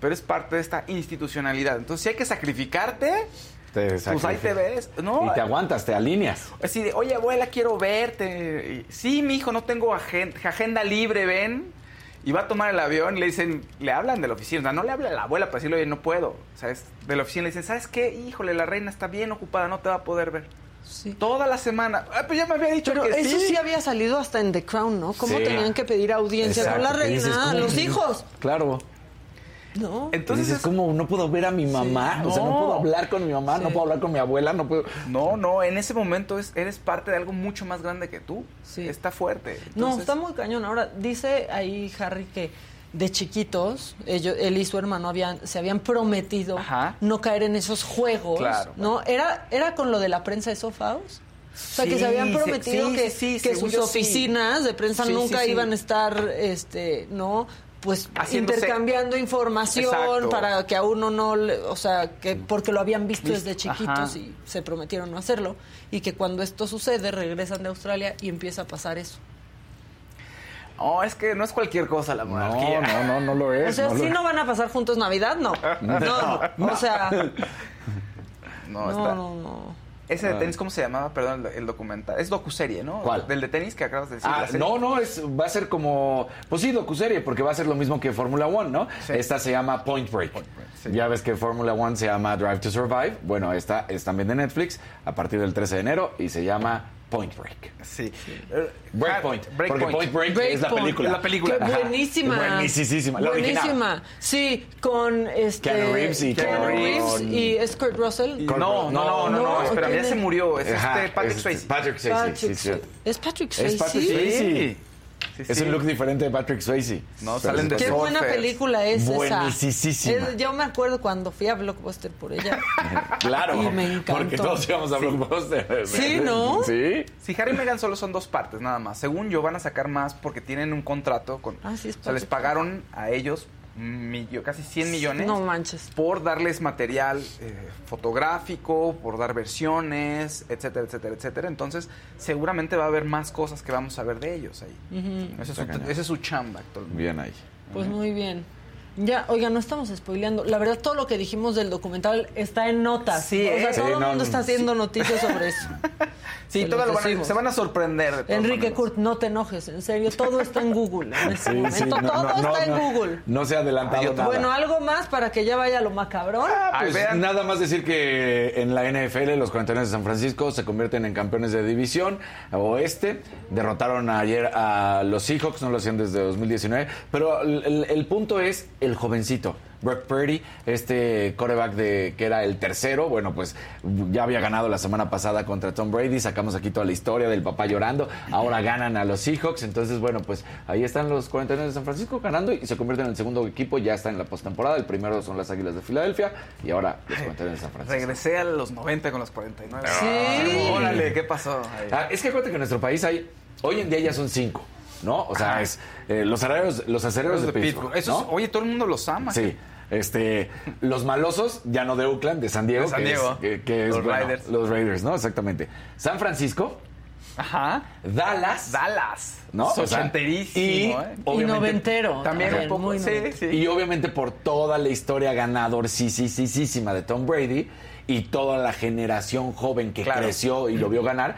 pero es parte de esta institucionalidad. Entonces, si hay que sacrificarte, Te pues ahí te ves. No, Y te aguantas, te alineas. Así de, oye, abuela, quiero verte. Y, sí, mi hijo, no tengo agen- agenda libre, ven. Y va a tomar el avión y le dicen, le hablan de la oficina. O sea, no le habla a la abuela para decirle, oye, no puedo. ¿Sabes? De la oficina le dicen, ¿sabes qué? Híjole, la reina está bien ocupada, no te va a poder ver. Sí. Toda la semana. Ah, pues ya me había dicho Pero que eso sí. sí había salido hasta en The Crown, ¿no? ¿Cómo Sí. tenían que pedir audiencia con la Exacto, que reina? dices, los hijos. Claro. No. Entonces, Entonces, es- como no puedo ver a mi mamá, o sea, no No. puedo hablar con mi mamá, no puedo hablar con mi abuela, no puedo. No, no, en ese momento es, eres parte de algo mucho más grande que tú. Sí. Está fuerte. No, está muy cañón. Ahora, dice ahí Harry que de chiquitos, ellos, él y su hermano habían, se habían prometido Ajá. no caer en esos juegos. Claro. ¿no? Era, era con lo de la prensa de Sofaos. O sea, que Sí, se habían prometido sí, que, sí, sí, que según sus oficinas de prensa Sí, nunca sí, sí. iban a estar, este, ¿no? Pues Haciéndose- intercambiando información Exacto. para que a uno no, le- o sea, que porque lo habían visto desde chiquitos Ajá. y se prometieron no hacerlo y que cuando esto sucede regresan de Australia y empieza a pasar eso. No, es que no es cualquier cosa la monarquía. No, no, no, no lo es. O sea, no lo no van a pasar juntos Navidad, no. No, o sea, No, no, está- no, no. Ese de Ah. tenis, ¿cómo se llamaba? Perdón, el, el documental. Es docuserie, ¿no? ¿Cuál? Del de tenis que acabas de decir. Ah, no, no, es, va a ser como, pues sí, docuserie, porque va a ser lo mismo que Fórmula One, ¿no? Sí. Esta se llama Point Break. sí. Ya ves que Fórmula One se llama Drive to Survive. Bueno, esta es también de Netflix a partir del 13 de enero y se llama Point Break. Sí. Breakpoint. Breakpoint. Porque Point Break, es la película. La película. Qué buenísima. Buenísima. La original. Buenísima. Sí, con este Keanu Reeves y Keanu Reeves y es Kurt Russell. No, no, no, no, no, No, espera, ya ¿quién se murió. Es este Patrick Swayze. Patrick Swayze, Patrick sí, sí. Swayze. ¿Es Patrick Swayze? Es Patrick Swayze. Sí. Es sí. un look diferente de Patrick Swayze. No, Pero salen de Qué buena película es esa. Es- yo me acuerdo cuando fui a Blockbuster por ella. Claro. Y me encantó. Porque todos íbamos a Blockbuster. Sí, ¿no? Sí. Si Harry y Meghan solo son dos partes, nada más. Según yo, van a sacar más porque tienen un contrato con. Ah, sí, es o sea, les pagaron a ellos casi 100 millones. No manches. por darles material eh, fotográfico, por dar versiones, etcétera, etcétera, etcétera. Entonces, seguramente va a haber más cosas que vamos a ver de ellos ahí. ese, es su, es su chamba actualmente. Bien ahí. Pues muy bien. Ya, oiga, no estamos spoileando. La verdad, todo lo que dijimos del documental está en notas. Sí, o sea, ¿eh? todo Sí, el no, mundo está haciendo noticias sobre eso. Sí, Se todo los lo van a- se van a sorprender. Enrique maneras. Kurt, no te enojes, en serio, todo está en Google en este Sí, momento. sí, no, todo no, está no. en Google. No se ha adelantado Ay, nada. Bueno, algo más para que ya vaya lo macabrón. Pues Ay, vean. nada más decir que en la NFL los 49 de San Francisco se convierten en campeones de división oeste. Derrotaron ayer a los Seahawks, no lo hacían desde 2019. Pero el, el- el punto es el jovencito. Brock Purdy, este coreback de que era el tercero, bueno, pues ya había ganado la semana pasada contra Tom Brady, sacamos aquí toda la historia del papá llorando, ahora ganan a los Seahawks, entonces bueno, pues ahí están los 49 de San Francisco ganando y se convierten en el segundo equipo, ya está en la postemporada, el primero son las Águilas de Filadelfia y ahora los 49 de San Francisco. Regresé a los 90 con los 49. Sí. Órale, ¿qué pasó? Ah, es que acuérdate que en nuestro país hay, hoy en día ya son cinco, ¿no? O sea, es eh, los acereros, los acereros Los de, de Pittsburgh, Pittsburgh. Esos- ¿no? Oye, todo el mundo los ama. Sí. Este, los malosos, ya no de Oakland, de San Diego, De San que Diego. es, que, que es, Los bueno, Raiders. los Raiders, ¿no? Exactamente. San Francisco, Ajá. Dallas, Dallas. ¿no? O sea, Ochenterísimo, y, ¿eh? Y obviamente- noventero. También un poco. muy Sí, noventero. sí. Y obviamente por toda la historia ganadorcísima de Tom Brady y toda la generación joven que Claro. creció y lo vio ganar,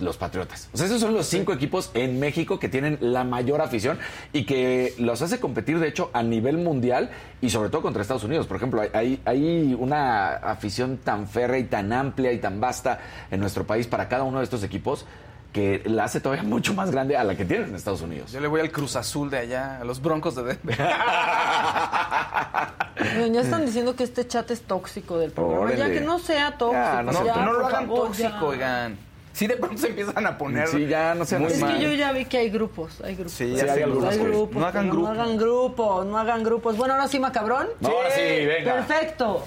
los Patriotas. O sea, esos son los cinco equipos en México que tienen la mayor afición y que los hace competir, de hecho, a nivel mundial y sobre todo contra Estados Unidos. Por ejemplo, hay- hay, hay una afición tan férrea y tan amplia y tan vasta en nuestro país para cada uno de estos equipos que la hace todavía mucho más grande a la que tienen en Estados Unidos. Yo le voy al Cruz Azul de allá, a los Broncos de Denver. Ya están diciendo que este chat es tóxico del programa. Ya Órale. que no sea tóxico. Ya, No, no ya, no, no lo hagan tóxico, ya. oigan. Sí, de pronto se empiezan a poner. Sí, ya no sean muy Es mal. que yo ya vi que hay grupos, hay grupos. Sí, Sí, hay que- grupos. no hagan grupos. No hagan grupos, no hagan grupos. Bueno, ahora sí, macabrón. Ahora sí, venga. Perfecto.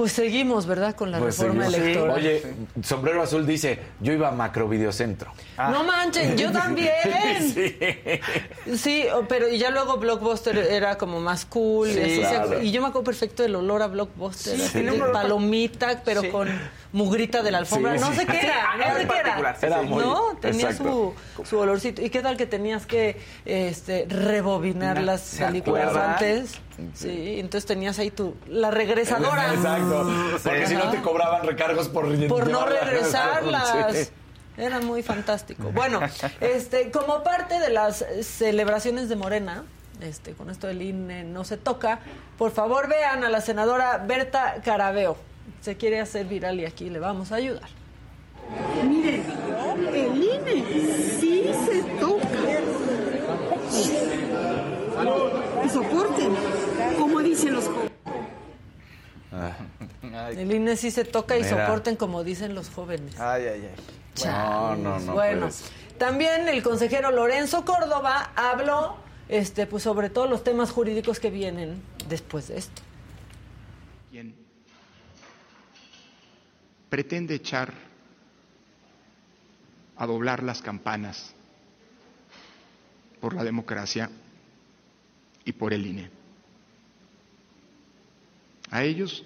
Pues seguimos, ¿verdad? Con la Pues reforma seguimos. electoral. Oye, Sombrero Azul dice, yo iba a Macrovideocentro. No manchen, yo también. Sí. Pero y ya luego Blockbuster era como más cool. y Sí, se- y yo me acuerdo perfecto del olor a Blockbuster. Así de palomita, pero con mugrita de la alfombra. Sí, no sí. sé qué era, no sé qué era. sí, Era muy- no, tenía su, su olorcito. ¿Y qué tal que tenías que este, rebobinar Na- las ¿se películas antes? Sí, entonces tenías ahí tu la regresadora. Exacto. Porque si no te cobraban recargos por por no regresarlas. Era muy fantástico. Bueno, este, como parte de las celebraciones de Morena, este, con esto del INE no se toca, por favor vean a la senadora Berta Carabeo. Se quiere hacer viral y aquí le vamos a ayudar. Miren, el INE sí se toca. Y soporten, como dicen los jóvenes. El INE sí se toca y Mira. soporten como dicen los jóvenes. Ay, ay, ay. No, no, no. bueno, puedes. también el consejero Lorenzo Córdoba habló este, pues, sobre todos los temas jurídicos que vienen después de esto. quien pretende echar a doblar las campanas por la democracia y por el INE. A ellos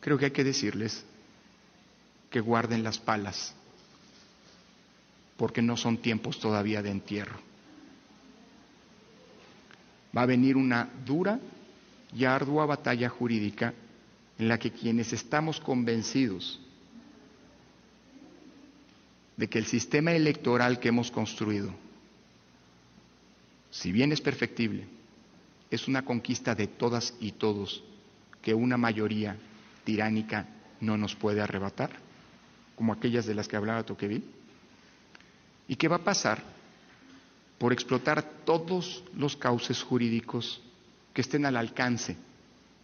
creo que hay que decirles que guarden las palas, porque no son tiempos todavía de entierro. Va a venir una dura y ardua batalla jurídica en la que quienes estamos convencidos de que el sistema electoral que hemos construido, si bien es perfectible, es una conquista de todas y todos que una mayoría tiránica no nos puede arrebatar, como aquellas de las que hablaba Toqueville, y que va a pasar por explotar todos los cauces jurídicos que estén al alcance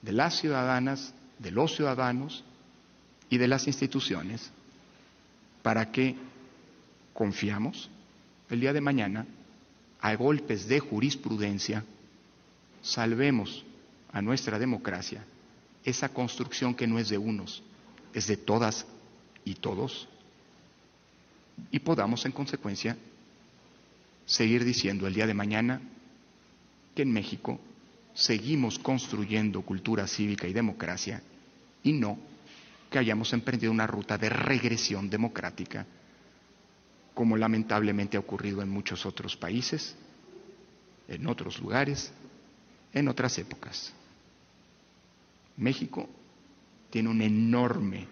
de las ciudadanas, de los ciudadanos y de las instituciones, para que confiamos el día de mañana, a golpes de jurisprudencia, salvemos a nuestra democracia esa construcción que no es de unos, es de todas y todos, y podamos en consecuencia seguir diciendo el día de mañana que en México seguimos construyendo cultura cívica y democracia y no que hayamos emprendido una ruta de regresión democrática, como lamentablemente ha ocurrido en muchos otros países, en otros lugares, en otras épocas. México tiene una enorme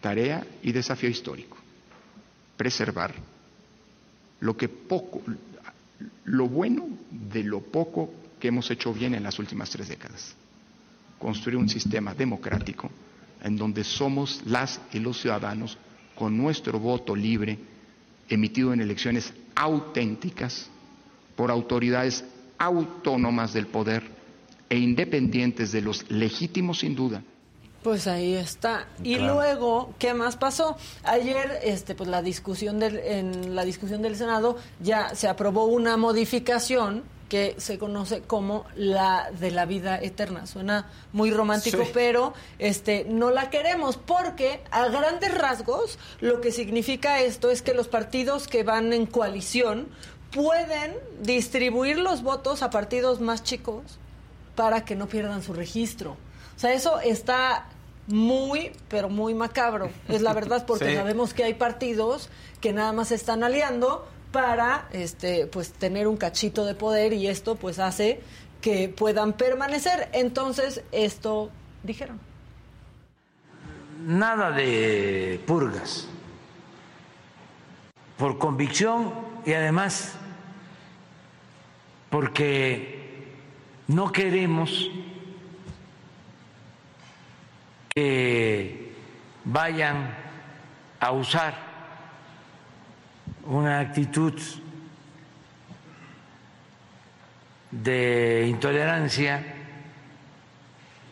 tarea y desafío histórico, preservar lo que poco, lo bueno de lo poco que hemos hecho bien en las últimas tres décadas. Construir un sistema democrático en donde somos las y los ciudadanos con nuestro voto libre, emitido en elecciones auténticas por autoridades autónomas del poder e independientes de los legítimos sin duda Pues ahí está. Y Claro. luego, ¿qué más pasó? Ayer, este, pues la discusión del, en la discusión del Senado ya se aprobó una modificación que se conoce como la de la vida eterna. Suena muy romántico, Sí. pero este no la queremos porque a grandes rasgos lo que significa esto es que los partidos que van en coalición pueden distribuir los votos a partidos más chicos para que no pierdan su registro. O sea, eso está muy, pero muy macabro. Es la verdad, porque Sí. sabemos que hay partidos que nada más están aliando para este pues tener un cachito de poder y esto pues hace que puedan permanecer. Entonces, esto dijeron. nada de purgas, por convicción y además porque no queremos que vayan a usar una actitud de intolerancia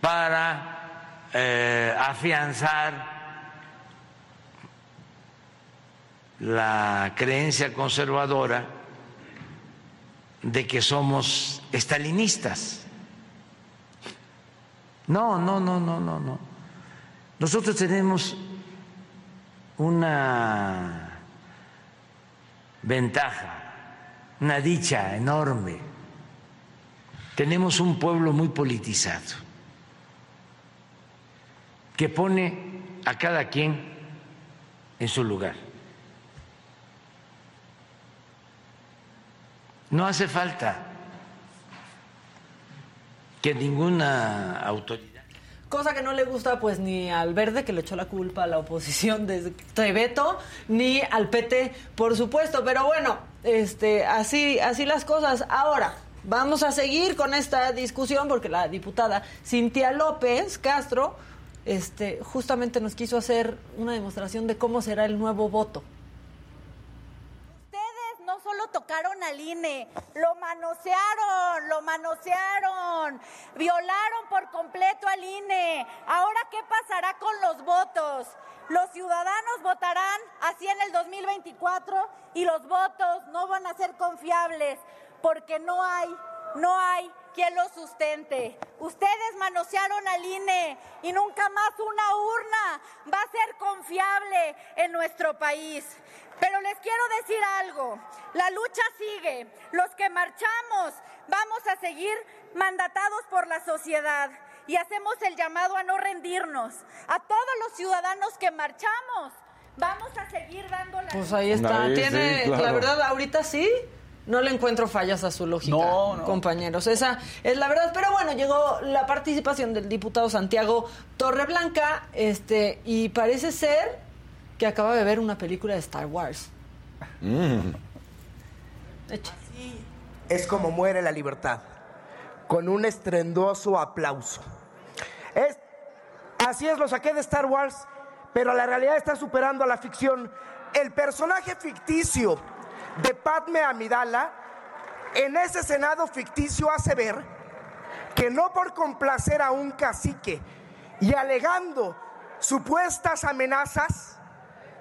para eh, afianzar la creencia conservadora de que somos estalinistas. No, no, no, no, no, no. Nosotros tenemos una ventaja, una dicha enorme. Tenemos un pueblo muy politizado que pone a cada quien en su lugar. No hace falta que ninguna autoridad Cosa que no le gusta pues ni al verde que le echó la culpa a la oposición de Treveto, ni al PT, por supuesto. Pero bueno, este, así, así las cosas. Ahora, vamos a seguir con esta discusión porque la diputada Cintia López Castro este, justamente nos quiso hacer una demostración de cómo será el nuevo voto. Solo tocaron al INE, lo manosearon, lo manosearon, violaron por completo al INE. Ahora, ¿qué pasará con los votos? Los ciudadanos votarán así en el 2024 y los votos no van a ser confiables porque no hay, no hay quien los sustente. Ustedes manosearon al INE y nunca más una urna va a ser confiable en nuestro país. Pero les quiero decir algo, la lucha sigue, los que marchamos vamos a seguir mandatados por la sociedad y hacemos el llamado a no rendirnos. A todos los ciudadanos que marchamos, vamos a seguir dando la... Pues ahí está. Ahí, Tiene, sí, claro. la verdad, ahorita sí. No le encuentro fallas a su lógica, No, no. compañeros. Esa es la verdad. Pero bueno, llegó la participación del diputado Santiago Torreblanca, este, y parece ser que acaba de ver una película de Star Wars. Echa. es como muere la libertad, con un estruendoso aplauso. Es, así es, lo saqué de Star Wars, pero la realidad está superando a la ficción. El personaje ficticio de Padme Amidala en ese Senado ficticio hace ver que no por complacer a un cacique y alegando supuestas amenazas,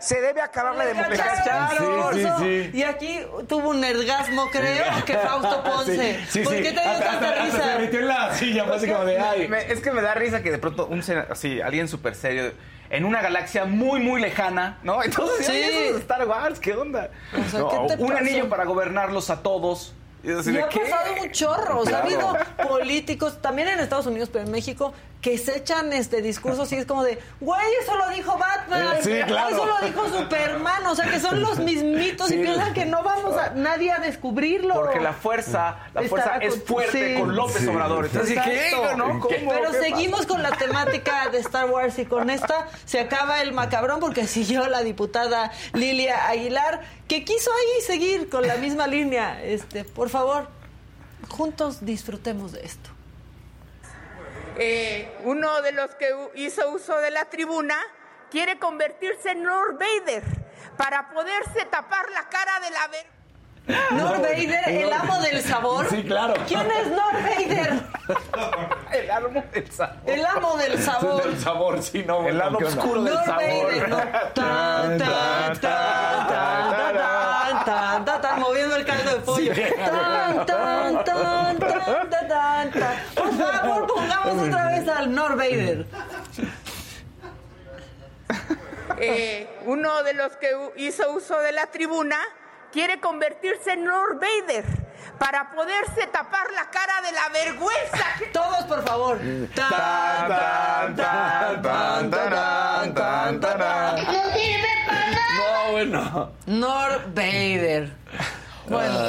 se debe acabar la democracia. Sí, sí, Orso. sí. Y aquí tuvo un nergasmo, creo, que Fausto Ponce. Sí, sí, ¿Por qué te dio Hasta- tanta hasta- risa? se metió en la silla, fue así como de, ay. Me- es que me da risa que de pronto un sena- así, alguien súper serio en una galaxia muy muy lejana, ¿no? Entonces, Sí. eso es Star Wars, ¿qué onda? O sea, No, ¿qué te un pasa? anillo para gobernarlos a todos. Y ha ¿qué? pasado un chorro. O sea, ha habido políticos, también en Estados Unidos, pero en México, que se echan este discursos y es como de, güey, eso lo dijo Batman. Eh, sí, claro. Eso lo dijo Superman. O sea, que son los mismitos y piensan que no vamos a nadie a descubrirlo. Porque la fuerza, la fuerza es con- fuerte sí. con López Sí. Obrador. Entonces, ¿qué? Exacto. ¿No? ¿Cómo? Pero ¿Qué seguimos con la temática de Star Wars y con esta se acaba el macabrón porque siguió la diputada Lilia Aguilar, que quiso ahí seguir con la misma línea. Este, por favor, juntos disfrutemos de esto. Eh, uno de los que hizo uso de la tribuna quiere convertirse en Lord Vader para poderse tapar la cara de la ver Lord Vader, el amo del sabor. Sí, claro. ¿Quién es Lord Vader? El árbol del sabor. El amo del sabor. Del sabor, sí, no. El lado oscuro del sabor. Vader, ¿no? Tan, tan, tan, tan, tan, tan, tan, tan, moviendo el caldo de pollo. Sí. Tan, tan, tan, tan, tan, tan, tan. Por favor, pongamos otra vez al Lord Vader. Eh, uno de los que hizo uso de la tribuna quiere convertirse en Lord Vader para poderse tapar la cara de la vergüenza que Todos, por favor. Tan, tan, tan, tan, tan, tan, tan, tan. No, bueno. Lord Vader. Bueno,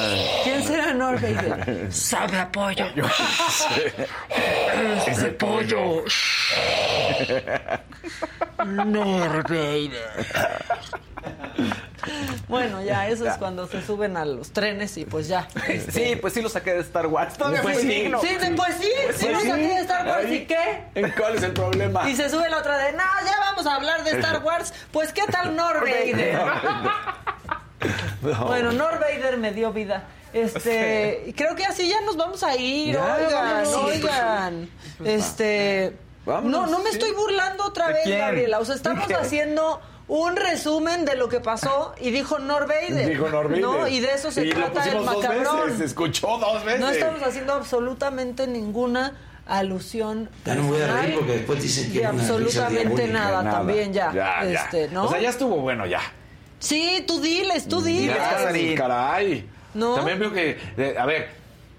¿quién será Lord Vader? Sabe a pollo. Ese pollo. Lord Vader. Bueno, ya, eso es cuando se suben a los trenes y pues ya. Sí, pues sí lo saqué de Star Wars. Todavía Pues fue sí, digno. sí, pues sí, sí, lo saqué de Star Wars, Ahí. ¿y qué? ¿En ¿Cuál es el problema? Y se sube la otra de, no, ya vamos a hablar de Star Wars. Pues, ¿qué tal Lord Vader? No. Bueno, Lord Vader me dio vida. Este, creo que así ya nos vamos a ir, Ya, oigan, vámonos. oigan. Este, Vámonos, no, no me sí. estoy burlando otra ¿De vez, quién? Gabriela. O sea, estamos haciendo un resumen de lo que pasó y dijo Lord Vader. Dijo. No, y de eso se y lo trata el dos macabrón. veces, se escuchó dos veces. No estamos haciendo absolutamente ninguna alusión Ya no me voy a reír personal porque después dicen que de es una risa absolutamente nada, también ya, Ya, ya. este, ¿no? O sea, ya estuvo bueno, ya. Sí, tú diles, tú diles. Ya, caray. ¿No? También veo que, eh, a ver,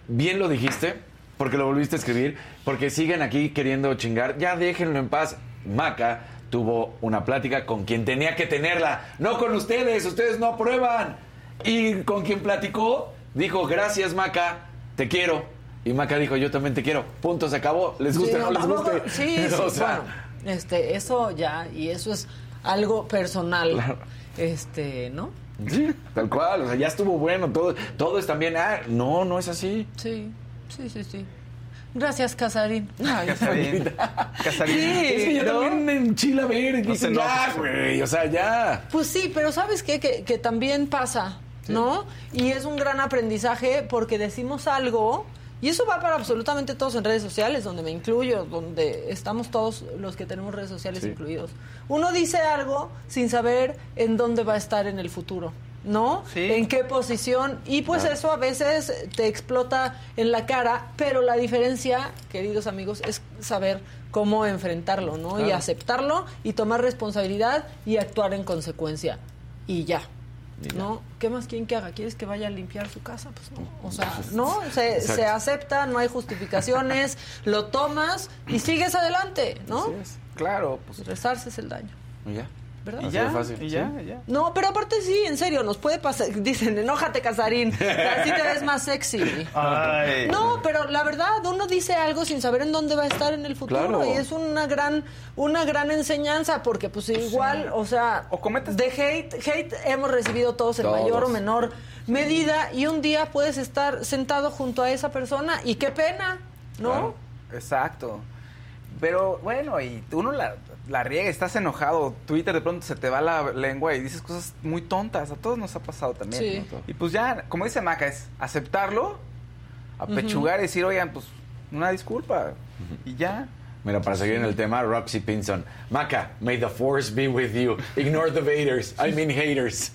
bien lo dijiste, porque lo volviste a escribir, porque siguen aquí queriendo chingar. Ya déjenlo en paz. Maca tuvo una plática con quien tenía que tenerla, no con ustedes, ustedes no aprueban. Y con quien platicó, dijo, gracias Maca, te quiero. Y Maca dijo, yo también te quiero. Punto, se acabó. ¿Les guste Sí, o no les guste? Sí, sí, O sea, bueno, este, eso ya, y eso es algo personal, este, ¿no? Sí, tal cual, o sea, ya estuvo bueno, todo, todo es también, ah, no, no es así. Sí, sí, sí, sí. Gracias, Casarín. Ay, Casarín. Casarín. Sí, es que yo ¿no? también me enchila ver, No dicen, ya, güey, o sea, ya. Pues sí, pero ¿sabes qué? Que, que también pasa, ¿no? Y es un gran aprendizaje porque decimos algo, y eso va para absolutamente todos en redes sociales, donde me incluyo, donde estamos todos los que tenemos redes sociales Sí. incluidos. Uno dice algo sin saber en dónde va a estar en el futuro. ¿No? ¿En qué posición? Y pues Claro. eso a veces te explota en la cara, pero la diferencia, queridos amigos, es saber cómo enfrentarlo, ¿no? Y aceptarlo y tomar responsabilidad y actuar en consecuencia. Y ya. ¿No? ¿Qué más quieren que haga? ¿Quieres que vaya a limpiar su casa? Pues no. O sea, no, se, se acepta, no hay justificaciones, lo tomas y sigues adelante, ¿no? Claro, pues. Resarces el daño. Y ya. ¿Verdad? Fácil, y ya, sí. y ya. No, pero aparte sí, en serio, nos puede pasar. Dicen, enójate, Casarín. Así te ves más sexy. Ay. No, pero la verdad, uno dice algo sin saber en dónde va a estar en el futuro Claro. y es una gran, una gran enseñanza porque pues igual, o sea, de hate, hate hemos recibido todos en Todos. mayor o menor medida y un día puedes estar sentado junto a esa persona y qué pena, ¿no? Claro, Exacto. Pero bueno, y uno la, la riega, estás enojado, Twitter de pronto se te va la lengua y dices cosas muy tontas. A todos nos ha pasado también. Sí. ¿no? Y pues ya, como dice Maca, es aceptarlo, apechugar y decir, oigan, pues una disculpa. Y ya. Mira, para seguir en el tema, Roxy Pinson. Maca, may the force be with you. Ignore the haters. I mean haters.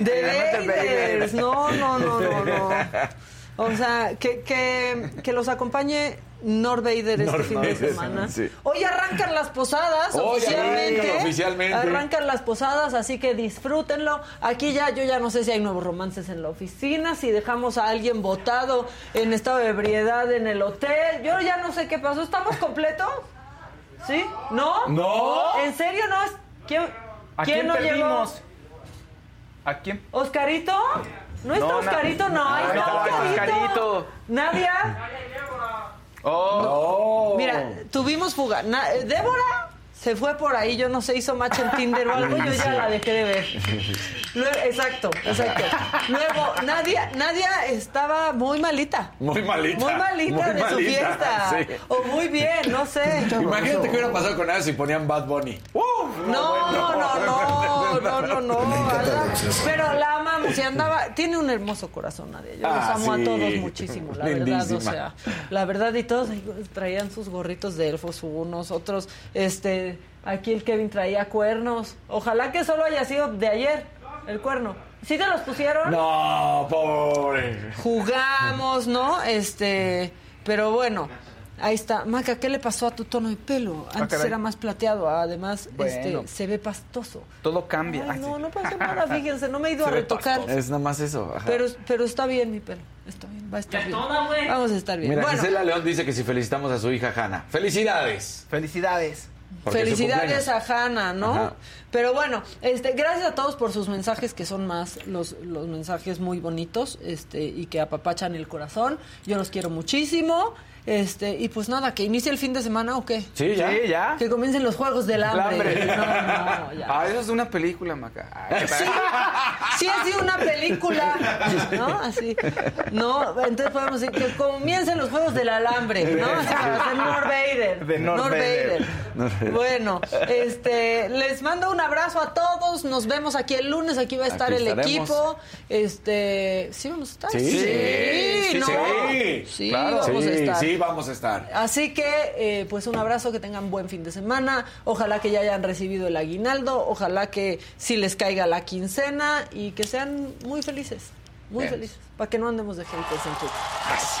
Vaders, Vaders. no, no, no, no, no. O sea, que, que, que los acompañe Nor Vader este fin de semana. sí. Hoy arrancan las posadas Hoy oficialmente. arrancan oficialmente. Arrancan las posadas, así que disfrútenlo. Aquí ya, yo ya no sé si hay nuevos romances en la oficina, si dejamos a alguien botado en estado de ebriedad en el hotel. Yo ya no sé qué pasó. ¿Estamos completos? ¿Sí? ¿No? No. ¿En serio no? ¿Quién, ¿A quién quién no llegó? perdimos? ¿A quién? ¿Oscarito? ¿No está No, na- Oscarito? No, ahí no, está no, Oscarito. Oscarito. ¿Nadia? Oh. Mira, tuvimos fuga. Na- eh, ¿Débora? Se fue por ahí, yo no sé, hizo match en Tinder o algo, yo ya la dejé de ver. Luego- exacto, exacto. Luego, Nadia, Nadia estaba muy malita. Muy malita. Muy malita Muy de su malita, fiesta. sí. O muy bien, no sé. Imagínate qué hubiera pasado con ellos si ponían Bad Bunny. ¡Uh! No, no, no, no, no, no. Pero la amamos y andaba. Tiene un hermoso corazón, Nadia. Yo los Ah, amo sí. a todos muchísimo, la verdad. O sea, la verdad, y todos traían sus gorritos de elfos, unos, otros. Este, aquí el Kevin traía cuernos. Ojalá que solo haya sido de ayer el cuerno. ¿Sí te los pusieron? No, pobre. Jugamos, ¿no? Este, pero bueno. Ahí está. Maca, ¿qué le pasó a tu tono de pelo? Antes caray. era más plateado, además Bueno. este, se ve pastoso. Todo cambia. Ay, no, no pasa nada, fíjense, no me he ido Se a retocar. Es nada más eso. ajá. Pero, pero está bien mi pelo, está bien, va a estar bien. Vamos a estar bien. Mira, bueno, Gisela León dice que si felicitamos a su hija Hanna. ¡Felicidades! Felicidades. Felicidades a Hanna, ¿no? Ajá. Pero bueno, este, gracias a todos por sus mensajes, que son más los, los mensajes muy bonitos este, y que apapachan el corazón. Yo los quiero muchísimo. Este, y pues nada, que inicie el fin de semana o qué. Sí, ya. Sí, ya. Que comiencen los juegos del hambre. hambre. No, no, ya. Ah, eso es de una película, Maca. Ay, Sí, sí es de una película, ¿no? Así, no, entonces podemos decir que comiencen los juegos del alambre, ¿no? Así hacer North Vader. De North Vader. Bueno, este, les mando un abrazo a todos, nos vemos aquí el lunes, aquí va a estar Aquí el estaremos. equipo, este, ¿sí vamos a estar? Sí, sí, ¿no? sí. Sí, Claro. vamos a estar. sí, vamos a estar. Así que, eh, pues un abrazo, que tengan buen fin de semana. Ojalá que ya hayan recibido el aguinaldo. Ojalá que sí les caiga la quincena y que sean muy felices. Muy Bien. felices. Para que no andemos de haters en. Gracias.